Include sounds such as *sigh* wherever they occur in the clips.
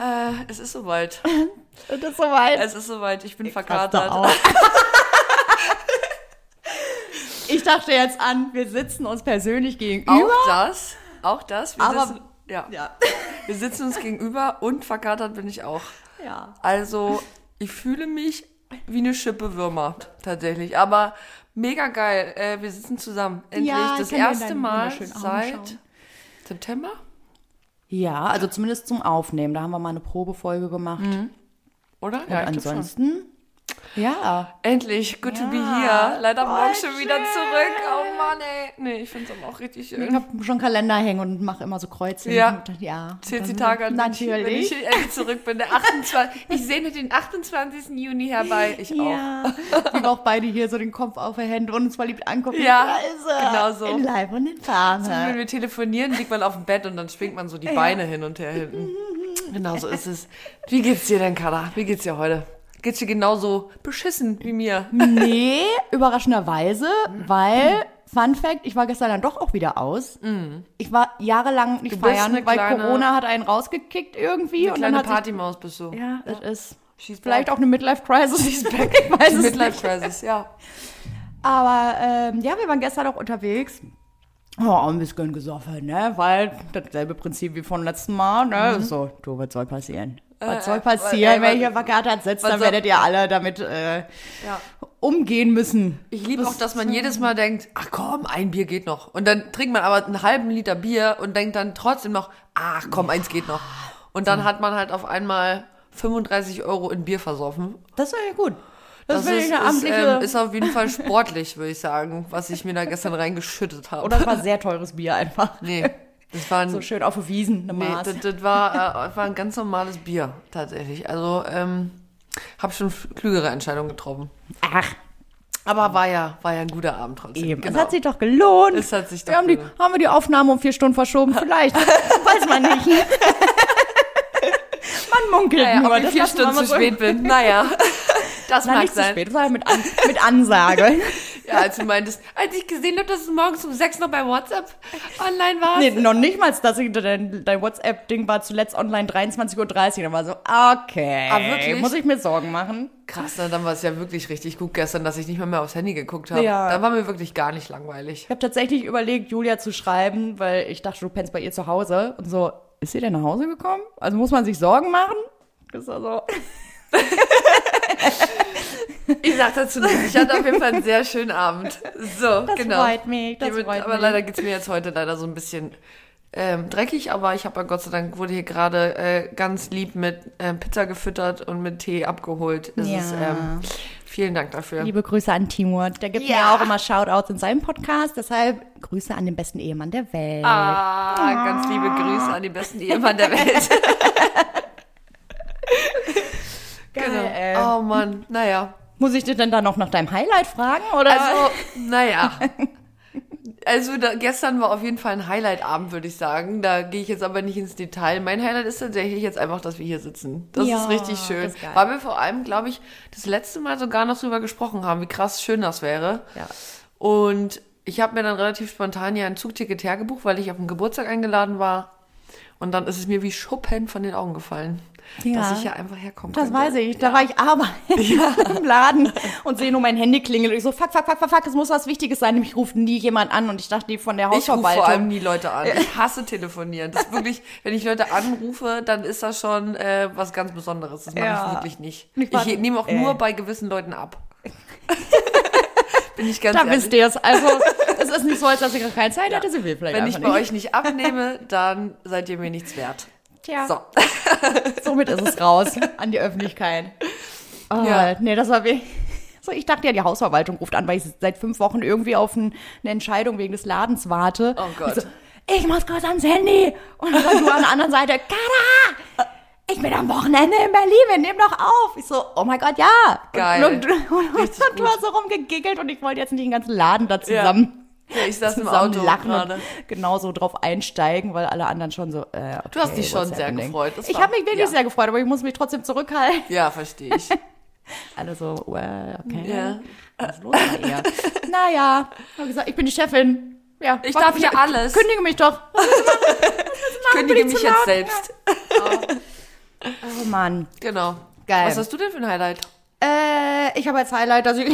Äh, es ist soweit. *laughs* Das ist soweit. Es ist soweit. Ich bin Raste verkatert. *laughs* ich dachte jetzt an, wir sitzen uns persönlich gegenüber. Auch das. Auch das. Wir Aber- sitzen, ja. Ja. *laughs* Wir sitzen uns gegenüber und verkatert bin ich auch. ja. Also, ich fühle mich wie eine Schippe Würmer, tatsächlich. Aber mega geil. Äh, wir sitzen zusammen. Endlich. Ja, ich das erste Mal seit. September? Ja, also zumindest zum Aufnehmen. Da haben wir mal eine Probefolge gemacht. Oder? Und schon. ansonsten, ja. Endlich, good to be Ja, here. Leider voll morgen schon wieder zurück. Oh Mann, ey. Nee, ich find's aber auch richtig Ich schön. habe schon Kalender hängen und mache immer so Kreuze. Ja. Und ja. Zählt die Tage an, ich, Natürlich. wenn ich endlich zurück bin. Der 28. *laughs* ich sehne den 28. Juni herbei. Ich auch. Ja, *laughs* wie wir auch beide hier so den Kopf aufhängen und uns verliebt angucken. Ja, er. genau so. In Live und in So, Farbe. wenn wir telefonieren, liegt man auf dem Bett und dann schwingt man so die Beine hin und her hinten. Genau so ist es. Wie geht's dir denn, Kada? Wie geht's dir heute? Geht's dir genauso beschissen wie mir? *laughs* Nee, überraschenderweise, weil, Fun Fact, ich war gestern dann doch auch wieder aus. Ich war jahrelang nicht feiern, weil kleine- Corona hat einen rausgekickt irgendwie. Eine und kleine dann hat Partymaus bist du. Ja, es ist She's vielleicht back. auch eine Midlife-Crisis. *laughs* Ich weiß Die es Midlife nicht. Crisis, ja. Aber ähm, ja, wir waren gestern auch unterwegs. Oh, ein bisschen gesoffen, ne? Weil dasselbe Prinzip wie vom letzten Mal, ne? So, du, was soll passieren? Was soll äh, passieren, äh, wenn was- ihr sitzt, was dann werdet ihr alle damit äh, ja. umgehen müssen. Ich liebe auch, dass man jedes Mal denkt, ach komm, ein Bier geht noch. Und dann trinkt man aber einen halben Liter Bier und denkt dann trotzdem noch, ach komm, eins geht noch. Und dann hat man halt auf einmal 35 Euro in Bier versoffen. Das war ja gut. Das, Das, ist, ist, ähm, ist auf jeden Fall sportlich, würde ich sagen, was ich mir da gestern reingeschüttet *laughs* habe. oder es war sehr teures Bier einfach. Nee, *laughs* das war ein, So schön auf der Wiesen, eine nee, das, das war, äh, war ein ganz normales Bier, tatsächlich. Also, ähm, habe schon klügere Entscheidungen getroffen. Ach, Aber war ja, war ja ein guter Abend trotzdem. eben. Genau. Es hat sich doch gelohnt. Es hat sich doch wir haben, die, haben wir die Aufnahme um vier Stunden verschoben? Vielleicht. *laughs* Weiß man nicht. *laughs* man munkelt naja, nur. ob ich das vier Stunden zu spät bin. Naja, *laughs* das Nein, mag nicht zu sein. spät. Das war mit, An mit Ansage. *laughs* Ja, als du meintest, als ich gesehen habe, dass du morgens um sechs noch bei WhatsApp online warst. nee, noch nicht mal, dass ich, dein, dein WhatsApp-Ding war zuletzt online 23.30 Uhr. Da war so, okay. Ah, wirklich? Muss ich mir Sorgen machen? Krass, na, dann war es ja wirklich richtig gut gestern, dass ich nicht mal mehr aufs Handy geguckt habe. Ja. Da war mir wirklich gar nicht langweilig. Ich habe tatsächlich überlegt, Julia zu schreiben, weil ich dachte, du pennst bei ihr zu Hause. Und so, ist sie denn nach Hause gekommen? Also muss man sich Sorgen machen? Das ist also, *laughs* Ich sag dazu nichts. Ich hatte auf jeden Fall einen sehr schönen Abend. So, das genau. freut mich. Das Hiermit- freut aber mich. leider geht's mir jetzt heute leider so ein bisschen ähm, dreckig, aber ich habe ja Gott sei Dank wurde hier gerade äh, ganz lieb mit ähm, Pizza gefüttert und mit Tee abgeholt. Es Ja. ist, ähm, vielen Dank dafür. Liebe Grüße an Timur. Der gibt Ja. mir auch immer Shoutouts in seinem Podcast. Deshalb Grüße an den besten Ehemann der Welt. Ah, ganz liebe Grüße an die besten Ehemann der Welt. *laughs* Geil, ey. Oh Mann, naja. Muss ich dich denn dann noch nach deinem Highlight fragen? Oder? Also, naja. *laughs* Also da, gestern war auf jeden Fall ein Highlight-Abend, würde ich sagen. Da gehe ich jetzt aber nicht ins Detail. Mein Highlight ist tatsächlich jetzt einfach, dass wir hier sitzen. Das Ja, ist richtig schön. ist. Weil wir vor allem, glaube ich, das letzte Mal sogar noch drüber gesprochen haben, wie krass schön das wäre. Ja. Und ich habe mir dann relativ spontan ja ein Zugticket hergebucht, weil ich auf den Geburtstag eingeladen war. Und dann ist es mir wie Schuppen von den Augen gefallen, Ja. dass ich ja einfach herkommen das könnte. weiß ich. Da war ich arbeiten *laughs* im Laden und sehe nur mein Handy klingeln. Und ich so, fuck, fuck, fuck, fuck, fuck, es muss was Wichtiges sein. Nämlich ruft nie jemand an. Und ich dachte, die von der Ich rufe Hausverwaltung. vor allem nie Leute an. Ich *laughs* hasse telefonieren. Das ist wirklich, wenn ich Leute anrufe, dann ist das schon äh, was ganz Besonderes. Das mache Ja. ich wirklich nicht. Ich Ich, nehme auch äh. nur bei gewissen Leuten ab. *laughs* Bin ich ganz da ehrlich. wisst ihr es. Also, es ist nicht so, als dass ich gar keine Zeit hätte. Sie will vielleicht Wenn ich bei nicht. euch nicht abnehme, dann seid ihr mir nichts wert. Tja, So. *laughs* somit ist es raus an die Öffentlichkeit. Oh, Ja. Nee, das war wie. So, ich dachte ja, die Hausverwaltung ruft an, weil ich seit fünf Wochen irgendwie auf ein, eine Entscheidung wegen des Ladens warte. Oh Gott. Ich, so, ich muss kurz ans Handy. Und dann du an der anderen Seite, Kada! Ich bin am Wochenende in Berlin, wir nehmen doch auf. Ich so, oh mein Gott, ja. Geil. Und, und, und, und, du hast so rumgegiggelt und ich wollte jetzt nicht den ganzen Laden da zusammen, Ja, ich *laughs* saß im Auto lachen gerade. und genauso drauf einsteigen, weil alle anderen schon so, äh, okay, Du hast dich schon sehr happening? gefreut. Das Ich habe mich wirklich ja. sehr gefreut, aber ich muss mich trotzdem zurückhalten. Ja, verstehe ich. *laughs* Alle so, well, okay. Ja. Was ist los ihr? naja, ich habe gesagt, ich bin die Chefin. Ja, Ich darf hier alles. Kündige mich doch. *laughs* Ich kündige mich jetzt selbst. Oh Mann. Genau. Geil. Was hast du denn für ein Highlight? Äh, ich habe als Highlight, dass ich.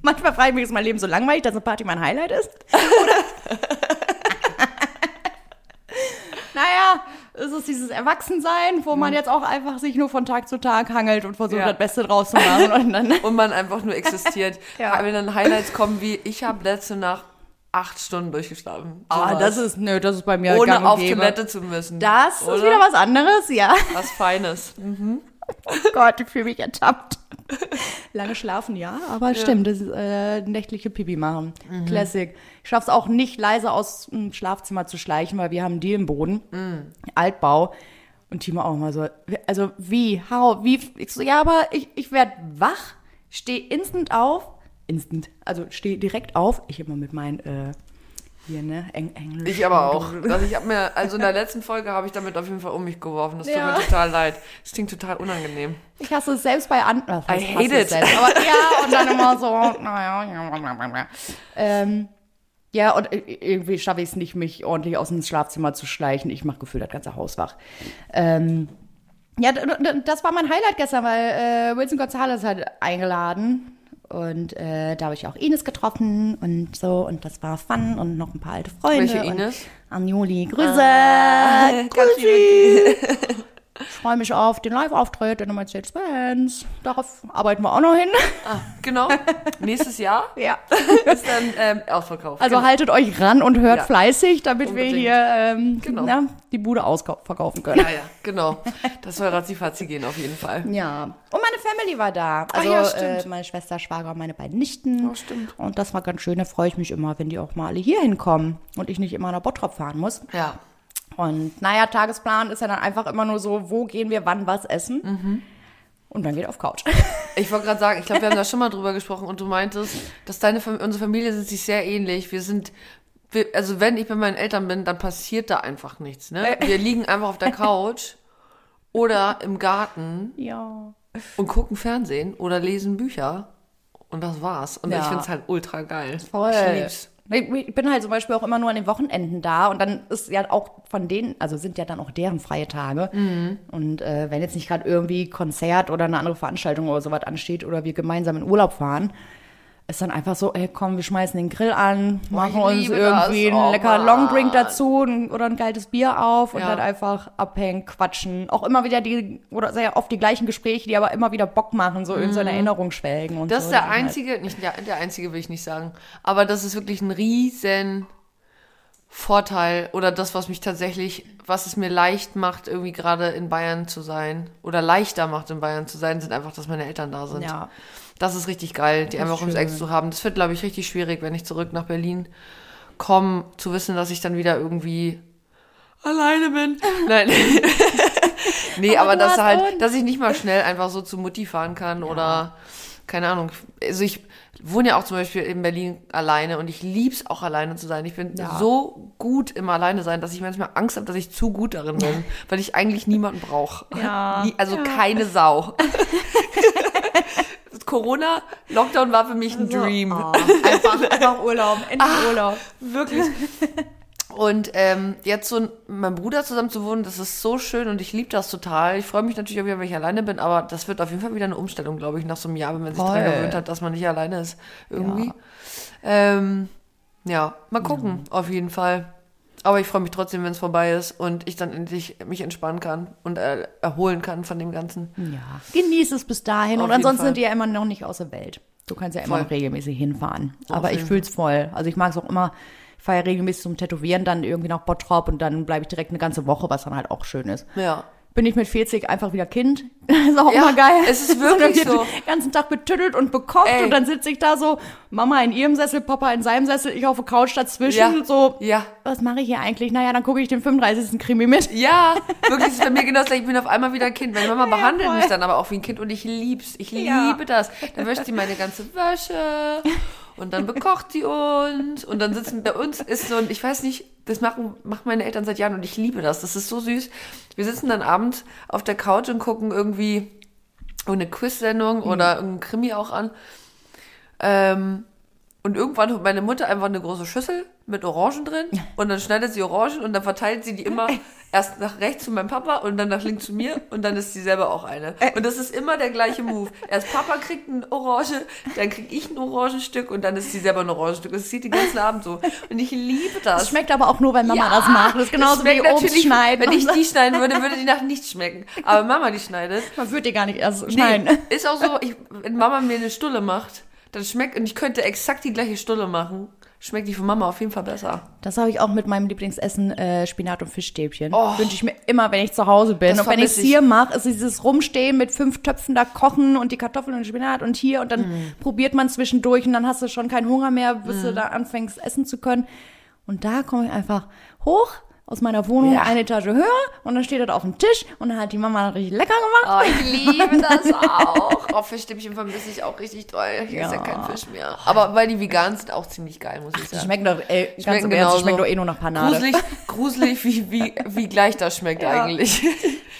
*laughs* Manchmal frage ich mich, ist mein Leben so langweilig, dass eine Party mein Highlight ist? Oder? *laughs* naja, es ist dieses Erwachsensein, wo man jetzt auch einfach sich nur von Tag zu Tag hangelt und versucht, Ja. das Beste draus zu machen. *laughs* Und dann, Und man einfach nur existiert. Ja. Wenn dann Highlights kommen wie, ich habe letzte Nacht acht Stunden durchgeschlafen. ah, das ist, nö, das ist bei mir Ohne auf gäbe. Toilette zu müssen. Das Oder? ist wieder was anderes, ja. Was Feines. Oh Gott, ich fühle mich ertappt. Lange schlafen, ja, aber stimmt, das ist, äh, nächtliche Pipi machen. Mhm. Classic. Ich schaff's auch nicht leise aus dem Schlafzimmer zu schleichen, weil wir haben die im Boden. Mhm. Altbau. Und Timo auch mal so, also wie, how, wie, ich so, ja, aber ich, ich werd wach, stehe instant auf, instant, also stehe direkt auf, ich immer mit meinen, äh, hier, ne, Eng Englisch. Ich aber auch. *laughs* Also ich habe mir, also in der letzten Folge habe ich damit auf jeden Fall um mich geworfen. Das tut Ja. mir total leid. Das klingt total unangenehm. Ich hasse es selbst bei anderen. I hate it. Selbst, aber ja, *laughs* und dann immer so, naja, ja, ähm, ja, und irgendwie schaffe ich es nicht, mich ordentlich aus dem Schlafzimmer zu schleichen. Ich mache gefühlt das ganze Haus wach. Ähm, ja, das war mein Highlight gestern, weil äh, Wilson Gonzalez hat eingeladen. Und äh, da habe ich auch Ines getroffen und so. Und das war fun und noch ein paar alte Freunde. Welche und Ines? Anjoli, Grüße. *laughs* ganz Grüße. *laughs* Ich freue mich auf den Live-Auftritt in der Mercedes-Benz. Darauf arbeiten wir auch noch hin. Ah, genau. Nächstes Jahr *laughs* Ja. ist dann ähm, ausverkauft. Also genau. haltet euch ran und hört Ja. fleißig, damit Unbedingt. wir hier ähm, Genau. na, die Bude verkaufen können. Ja, ja, genau. Das soll ratzi gehen auf jeden Fall. Ja. Und meine Family war da. Also ja, stimmt. äh, meine Schwester, Schwager und meine beiden Nichten. Oh, stimmt. Und das war ganz schön. Da freue ich mich immer, wenn die auch mal alle hier hinkommen und ich nicht immer nach Bottrop fahren muss. Ja. Und naja, Tagesplan ist ja dann einfach immer nur so, wo gehen wir wann was essen? Mhm. Und dann geht auf Couch. *laughs* Ich wollte gerade sagen, ich glaube, wir haben da schon mal drüber gesprochen und du meintest, dass deine unsere Familie sind sich sehr ähnlich. Wir sind, wir, also wenn ich bei meinen Eltern bin, dann passiert da einfach nichts. Ne? Wir liegen einfach auf der Couch oder im Garten ja. und gucken Fernsehen oder lesen Bücher und das war's. Und Ja. ich finde es halt ultra geil. Voll. Ich lieb's. Ich bin halt zum Beispiel auch immer nur an den Wochenenden da und dann ist ja auch von denen, also sind ja dann auch deren freie Tage. Mhm. Und äh, wenn jetzt nicht gerade irgendwie Konzert oder eine andere Veranstaltung oder sowas ansteht oder wir gemeinsam in Urlaub fahren, ist dann einfach so, ey komm, wir schmeißen den Grill an, machen uns irgendwie das. einen Oh, leckeren Mann. Longdrink dazu oder ein kaltes Bier auf und Ja. dann einfach abhängen, quatschen. Auch immer wieder die, oder sehr oft die gleichen Gespräche, die aber immer wieder Bock machen, so in so eine Erinnerung schwelgen und Mhm. Das so. ist der halt- einzige, nicht der, der einzige will ich nicht sagen, aber das ist wirklich ein riesen Vorteil oder das, was mich tatsächlich, was es mir leicht macht, irgendwie gerade in Bayern zu sein oder leichter macht, in Bayern zu sein, sind einfach, dass meine Eltern da sind. Ja. Das ist richtig geil, die einfach ums Eck zu haben. Das wird, glaube ich, richtig schwierig, wenn ich zurück nach Berlin komme, zu wissen, dass ich dann wieder irgendwie alleine bin. *laughs* Nein. *laughs* nee, Aber aber, dass halt, dass ich nicht mal schnell einfach so zu Mutti fahren kann oder keine Ahnung. Also ich wohne ja auch zum Beispiel in Berlin alleine und ich lieb's auch alleine zu sein. Ich bin Ja. so gut im Alleine sein, dass ich manchmal Angst habe, dass ich zu gut darin bin, *laughs* weil ich eigentlich niemanden brauche. Ja. Also keine Sau. Corona, Lockdown war für mich ein Dream. Oh, einfach, einfach Urlaub, *laughs* endlich Urlaub. Wirklich. Und ähm, jetzt so mit meinem Bruder zusammen zu wohnen, das ist so schön und ich liebe das total. Ich freue mich natürlich auch wieder, wenn ich alleine bin, aber das wird auf jeden Fall wieder eine Umstellung, glaube ich, nach so einem Jahr, wenn man sich daran gewöhnt hat, dass man nicht alleine ist. Irgendwie. Ja, ähm, ja mal gucken, auf jeden Fall. Aber ich freue mich trotzdem, wenn es vorbei ist und ich dann endlich mich entspannen kann und äh, erholen kann von dem Ganzen. Ja. Genieß es bis dahin. Auf und ansonsten Fall. sind die ja immer noch nicht aus der Welt. Du kannst ja immer Voll. noch regelmäßig hinfahren. Auf Aber ich jeden fühl's voll. Also ich mag es auch immer, ich fahre ja regelmäßig zum Tätowieren, dann irgendwie nach Bottrop und dann bleibe ich direkt eine ganze Woche, was dann halt auch schön ist. Ja. Bin ich mit 40 einfach wieder Kind. *laughs* ist auch Ja, immer geil. es ist *laughs* dann wirklich so. Den ganzen Tag betüttelt und bekocht Ey. und dann sitze ich da so, Mama in ihrem Sessel, Papa in seinem Sessel, ich auf der Couch dazwischen, Ja. so, Ja. was mache ich hier eigentlich? Naja, dann gucke ich den 35. Krimi mit. *laughs* Ja, wirklich, das ist bei mir genau das gleiche. Ich bin auf einmal wieder ein Kind. Meine Mama Ja, behandelt voll. mich dann aber auch wie ein Kind und ich lieb's. Ich liebe das. Dann wäscht sie meine ganze Wäsche und dann bekocht sie uns und dann sitzen bei uns ist so ein, ich weiß nicht, das machen, machen meine Eltern seit Jahren und ich liebe das. Das ist so süß. Wir sitzen dann abends auf der Couch und gucken irgendwie eine Quiz-Sendung oder irgendein Krimi auch an. Ähm, Und irgendwann holt meine Mutter einfach eine große Schüssel mit Orangen drin *laughs* und dann schneidet sie Orangen und dann verteilt sie die immer erst nach rechts zu meinem Papa und dann nach links zu mir und dann ist sie selber auch eine. Und das ist immer der gleiche Move. Erst Papa kriegt eine Orange, dann krieg ich ein Orangenstück und dann ist sie selber ein Orangenstück. Das sieht den ganzen Abend so. Und ich liebe das. Das schmeckt aber auch nur, wenn Mama Ja, das macht. Das ist genauso wie Obst schneiden. Wenn ich die schneiden würde, würde die nach nichts schmecken. Aber Mama die schneidet. Man würde die gar nicht erst Nee, schneiden. ist auch so, ich, wenn Mama mir eine Stulle macht, dann schmeckt, und ich könnte exakt die gleiche Stulle machen, schmeckt die von Mama auf jeden Fall besser. Das habe ich auch mit meinem Lieblingsessen, äh, Spinat und Fischstäbchen. Oh. Wünsche ich mir immer, wenn ich zu Hause bin. Das und wenn ich es hier mache, ist dieses Rumstehen mit fünf Töpfen da kochen und die Kartoffeln und Spinat und hier und dann Mm. probiert man zwischendurch und dann hast du schon keinen Hunger mehr, bis du da anfängst essen zu können. Und da komme ich einfach hoch aus meiner Wohnung, Ja. eine Etage höher und dann steht das auf dem Tisch und dann hat die Mama das richtig lecker gemacht. Oh, ich liebe *laughs* das auch. Oh, Fischstäbchen vermisse ich auch richtig toll. Esse ja Ja. kein Fisch mehr. Aber weil die vegan sind, auch ziemlich geil, muss ich sagen. schmecken doch, ey, ganz Schmecken im Ernst, schmecken doch eh nur nach Panade. Gruselig, *laughs* gruselig wie, wie, wie gleich das schmeckt Ja. eigentlich.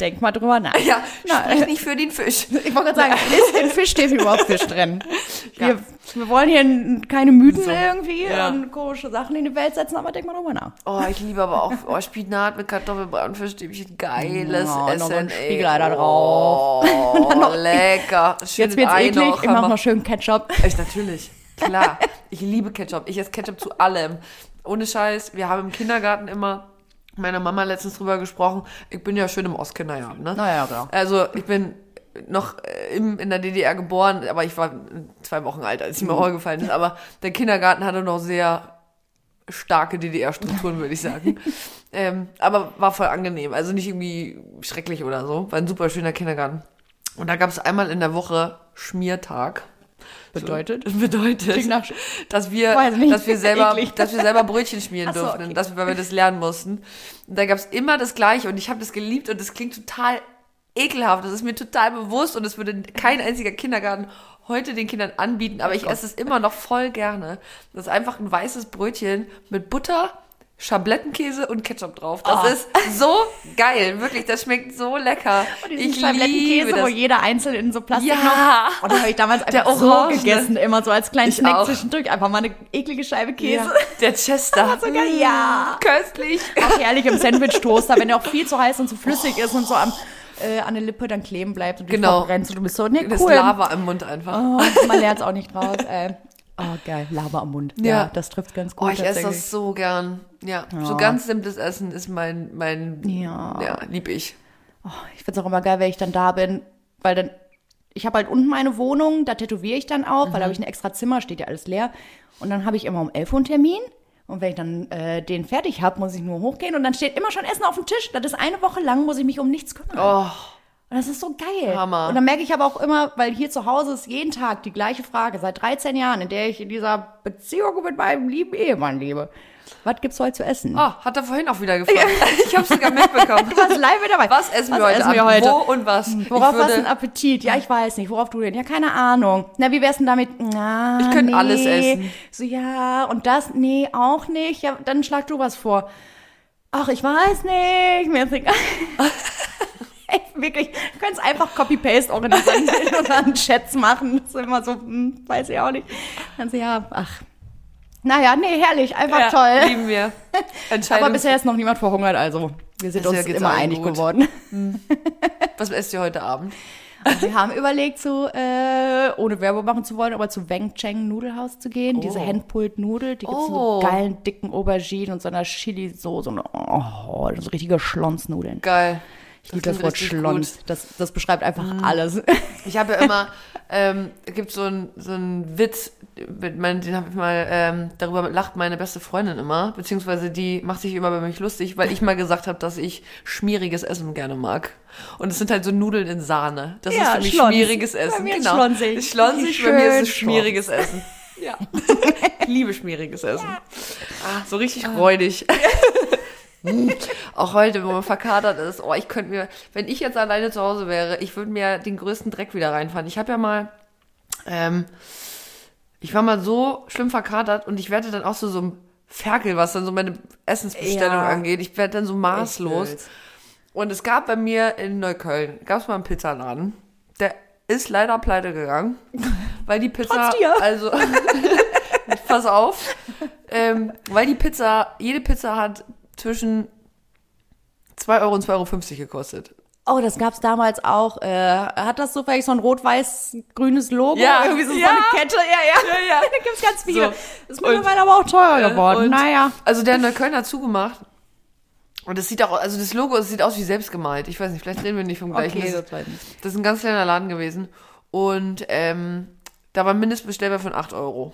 Denk mal drüber nach. Ja, Na, sprich nicht für den Fisch. Ich wollte gerade sagen, ist in Fischstäbchen überhaupt Fisch drin? Wir, wir wollen hier keine Mythen So. irgendwie und komische Sachen in die Welt setzen, aber denk mal drüber nach. Oh, ich liebe aber auch oh, Spinat mit Fischstäbchen. Geiles Ja, noch Essen, ein ey. Spiegelei da Oh, *laughs* lecker. Jetzt Schönes wird's Ei eklig, noch, ich mach noch schön Ketchup. *laughs* Echt, natürlich. Klar. Ich liebe Ketchup. Ich esse Ketchup zu allem. Ohne Scheiß. Wir haben im Kindergarten immer meiner Mama letztens drüber gesprochen. Ich bin ja schön im Ostkindergarten, ne? Naja, genau. Also, ich bin noch äh, im, in der DDR geboren, aber ich war zwei Wochen alt, als die Mhm. Mauer gefallen ist. Aber der Kindergarten hatte noch sehr starke DDR-Strukturen, würde ich sagen. *laughs* ähm, aber war voll angenehm. Also nicht irgendwie schrecklich oder so. War ein super schöner Kindergarten. Und da gab es einmal in der Woche Schmiertag. Bedeutet? Das *laughs* bedeutet, nach- dass wir, dass wir selber, *laughs* Eklig. dass wir selber Brötchen schmieren so, durften, okay. dass wir, weil wir das lernen mussten. Und da gab es immer das Gleiche und ich habe das geliebt und das klingt total ekelhaft. Das ist mir total bewusst und es würde kein einziger Kindergarten heute den Kindern anbieten, aber ich esse es immer noch voll gerne. Das ist einfach ein weißes Brötchen mit Butter, Schablettenkäse und Ketchup drauf. Das Oh. ist so geil, wirklich. Das schmeckt so lecker. Diesen Ich liebe Schablettenkäse, wo jeder einzeln in so Plastik Ja. noch. Und das habe ich damals Der einfach so Orange. gegessen, immer so als kleinen Ich Snack auch. zwischendurch. Einfach mal eine eklige Scheibe Käse. Ja, der Chester. *laughs* so geil, ja. Köstlich. Auch herrlich im Sandwich-Toaster, wenn der auch viel zu heiß und zu flüssig ist und so am, äh, an der Lippe dann kleben bleibt und du Genau. verbrennst und du bist so, ne, Das cool. Lava im Mund einfach. Oh, man lernt es auch nicht raus. Ey. *laughs* Oh, geil. Lava am Mund. Ja, Ja. das trifft ganz gut. Oh, ich esse das so gern. Ja, so Ja. ganz simples Essen ist mein, mein, Ja. ja, lieb ich. Oh, ich find's auch immer geil, wenn ich dann da bin, weil dann, ich habe halt unten meine Wohnung, da tätowiere ich dann auch, weil da habe ich ein extra Zimmer, steht ja alles leer. Und dann habe ich immer um 11 Uhr einen Termin. Und wenn ich dann äh, den fertig habe, muss ich nur hochgehen und dann steht immer schon Essen auf dem Tisch. Das ist eine Woche lang, muss ich mich um nichts kümmern. Oh, Und das ist so geil. Hammer. Und dann merke ich aber auch immer, weil hier zu Hause ist jeden Tag die gleiche Frage, seit 13 Jahren, in der ich in dieser Beziehung mit meinem lieben Ehemann lebe. Was gibt's heute zu essen? oh, hat er vorhin auch wieder gefragt. *laughs* Ich habe sogar mitbekommen. Du warst live mit dabei. Was essen wir heute? essen wir heute? Wo und was? Worauf ich hast du einen Appetit? Ja, ich weiß nicht. Worauf du denn? Ja, keine Ahnung. Na, wie wär's denn damit? Na, Ich könnte nee. alles essen. So, ja, und das? Nee, auch nicht. Ja, dann schlag du was vor. Ach, ich weiß nicht. Mir ist egal. *laughs* Ey, wirklich, du könntest einfach Copy-Paste organisieren und dann Chats machen. Das ist immer so, hm, weiß ich auch nicht. Dann so, ja, ach. Naja, nee, herrlich, einfach ja, toll. lieben wir. *laughs* Aber bisher ist noch niemand verhungert, also wir sind Bisher uns immer einig gut. geworden. *laughs* was esst ihr heute Abend? Und wir haben überlegt, zu, äh, ohne Werbung machen zu wollen, aber zu Weng Cheng Nudelhaus zu gehen. Diese Handpulled-Nudel, die gibt's Oh. so geilen, dicken Auberginen und so einer Chili-Soße. Und, oh, so richtige Schlonsnudeln. Geil. Ich liebe das Wort Schlons. gut. Das, das beschreibt einfach alles. *laughs* Ich habe ja immer, ähm, es gibt so einen so Witz, mein, den habe ich mal, ähm, darüber lacht meine beste Freundin immer, beziehungsweise die macht sich immer über mich lustig, weil ich mal gesagt habe, dass ich schmieriges Essen gerne mag. Und es sind halt so Nudeln in Sahne. Das Ja, ist für mich Schlons. schmieriges Bei Essen. mir ist genau. schlonsig. Schlonsig, bei mir ist es schmieriges Essen. *laughs* Ja. *laughs* ich liebe schmieriges Essen. Ah, so richtig räudig. Auch heute, wo man verkatert ist, oh, ich könnte mir, wenn ich jetzt alleine zu Hause wäre, ich würde mir den größten Dreck wieder reinfahren. Ich habe ja mal, ähm, ich war mal so schlimm verkatert und ich werde dann auch so so ein Ferkel, was dann so meine Essensbestellung Ja. angeht. Ich werde dann so maßlos. Und es gab bei mir in Neukölln, gab es mal einen Pizzaladen, der ist leider pleite gegangen, *laughs* weil die Pizza, Trotz dir. also *laughs* pass auf, ähm, weil die Pizza, jede Pizza hat zwischen 2 Euro und 2,50 Euro gekostet. Oh, das gab's damals auch. Äh, hat das so vielleicht so ein rot-weiß-grünes Logo? Ja, Irgendwie so, ja. so eine Kette? Ja, ja. Ja, ja. *laughs* da gibt's ganz viele. So. Ist mittlerweile aber auch teurer geworden. Und- naja. Also der in Neukölln hat zugemacht. Und das sieht auch, also das Logo, das sieht aus wie selbst gemalt. Ich weiß nicht, vielleicht reden wir nicht vom gleichen. Okay, das, das ist ein ganz kleiner Laden gewesen. Und ähm, da war ein Mindestbestellwert von 8 Euro.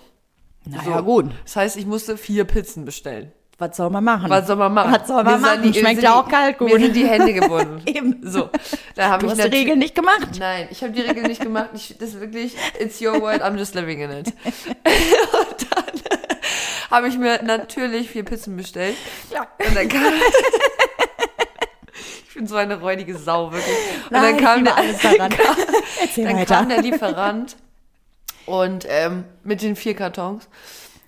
Naja, gut. Das heißt, ich musste vier Pizzen bestellen. Was soll man machen? Was soll man machen? Was soll man sind machen? die- Schmeckt ja auch kalt gut. Mir sind die Hände *laughs* gebunden. Eben. So, da habe Du ich hast die Regeln nicht gemacht. Nein, ich habe die Regeln nicht gemacht. Ich, das ist wirklich, it's your world, I'm just living in it. *laughs* Und dann *laughs* habe ich mir natürlich vier Pizzen bestellt. Ja. Und dann kam... ich bin so eine räudige Sau, wirklich. Und Nein, dann kam der, alles daran. Erzähl dann weiter. kam der Lieferant und ähm, mit den vier Kartons.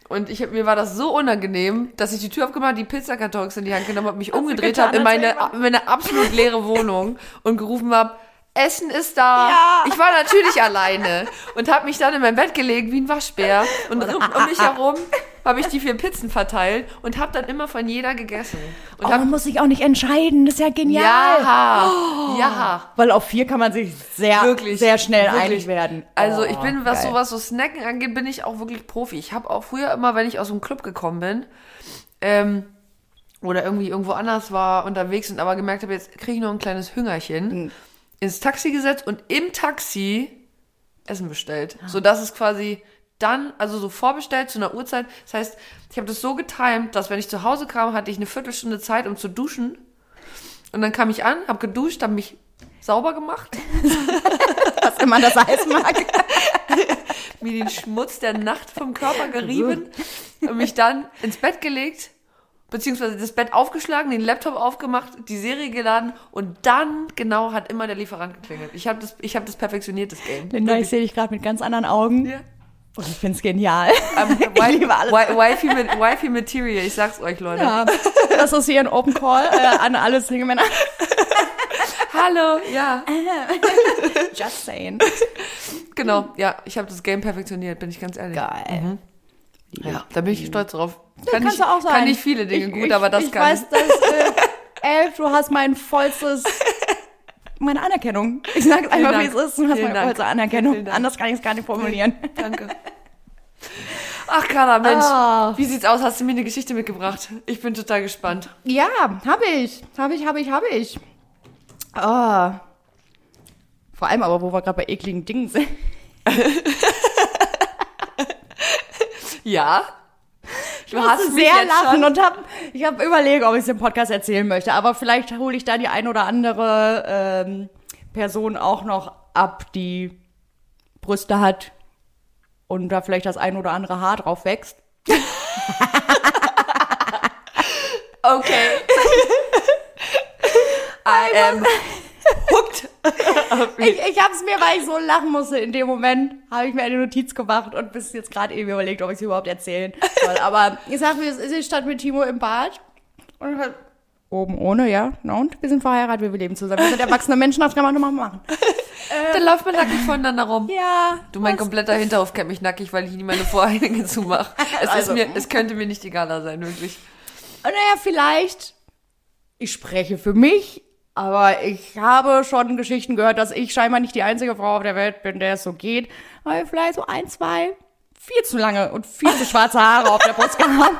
Und ich hab, mir war das so unangenehm, dass ich die Tür aufgemacht, die Pizzakartons in die Hand genommen habe, mich umgedreht getan, habe in meine, in meine absolut leere Wohnung und gerufen habe, Essen ist da. Ja. Ich war natürlich *laughs* alleine und habe mich dann in mein Bett gelegt wie ein Waschbär und um, um mich herum habe ich die vier Pizzen verteilt und habe dann immer von jeder gegessen. Und Oh, man muss sich auch nicht entscheiden. Das ist ja genial. ja, ja. Weil auf vier kann man sich sehr, Wirklich, sehr schnell wirklich. einig werden. Also Oh, ich bin, was geil. sowas so Snacken angeht, bin ich auch wirklich Profi. Ich habe auch früher immer, wenn ich aus dem Club gekommen bin, ähm, oder irgendwie irgendwo anders war, unterwegs und aber gemerkt habe, jetzt kriege ich noch ein kleines Hüngerchen, Mhm. Ins Taxi gesetzt und im Taxi Essen bestellt. Ah. So dass es quasi dann, also so vorbestellt zu einer Uhrzeit. Das heißt, ich habe das so getimt, dass wenn ich zu Hause kam, hatte ich eine Viertelstunde Zeit, um zu duschen. Und dann kam ich an, habe geduscht, habe mich sauber gemacht, *laughs* was immer das heißen mag. *laughs* mir den Schmutz der Nacht vom Körper gerieben und mich dann ins Bett gelegt, beziehungsweise das Bett aufgeschlagen, den Laptop aufgemacht, die Serie geladen und dann genau hat immer der Lieferant geklingelt. Ich habe das, ich habe das perfektioniert, das Game. Linda, ich sehe dich gerade mit ganz anderen Augen. Ja. Und ich find's genial. Ähm, *laughs* Ich Wi- liebe alles. Wi- Wifi, Wifi Material, ich sag's euch, Leute. Ja, das ist hier ein Open Call äh, an alle Single-Männer. *laughs* Hallo, ja. *laughs* Just saying. Genau, ja, ich habe das Game perfektioniert, bin ich ganz ehrlich. Geil. Ja, da bin ich stolz drauf. Kann Kannst ich, du auch sein. Kann nicht viele Dinge ich, gut, ich, aber das ich kann weiß, dass, äh, Elf, du hast mein vollstes, *laughs* meine Anerkennung. Ich sag einfach, wie es ist. Du hast Vielen meine vollste Anerkennung. Anders kann ich es gar nicht formulieren. *laughs* Danke. Ach, Carla, Mensch. Ah. Wie sieht's aus? Hast du mir eine Geschichte mitgebracht? Ich bin total gespannt. Ja, habe ich. Habe ich, habe ich, habe ich. Ah. Vor allem aber, wo wir gerade bei ekligen Dingen sind. *laughs* Ja? Du Ich musste mich sehr lachen schon- und hab, ich habe überlegt, ob ich es im Podcast erzählen möchte. Aber vielleicht hole ich da die ein oder andere ähm, Person auch noch ab, die Brüste hat und da vielleicht das ein oder andere Haar drauf wächst. *laughs* Okay. *laughs* I am hooked. Ich, ich habe es mir, weil ich so lachen musste in dem Moment, habe ich mir eine Notiz gemacht und bis jetzt gerade eben überlegt, ob ich es überhaupt erzählen soll. Aber ich sag mir, es ist, ich stand mit Timo im Bad und halt oben ohne, ja. Na und? Wir sind verheiratet, wir leben zusammen. Wir sind erwachsene Menschen, das kann man nur mal machen. Dann läuft man nackig voneinander rum. Ja. Du, mein was- kompletter Hinterhof kennt mich nackig, weil ich nie meine Vorhänge *laughs* zumache. Es, Also. ist mir, es könnte mir nicht egaler sein, wirklich. Naja, vielleicht, ich spreche für mich, aber ich habe schon Geschichten gehört, dass ich scheinbar nicht die einzige Frau auf der Welt bin, der es so geht. Weil vielleicht so ein, zwei viel zu lange und viel zu schwarze Haare auf der Brust gehabt.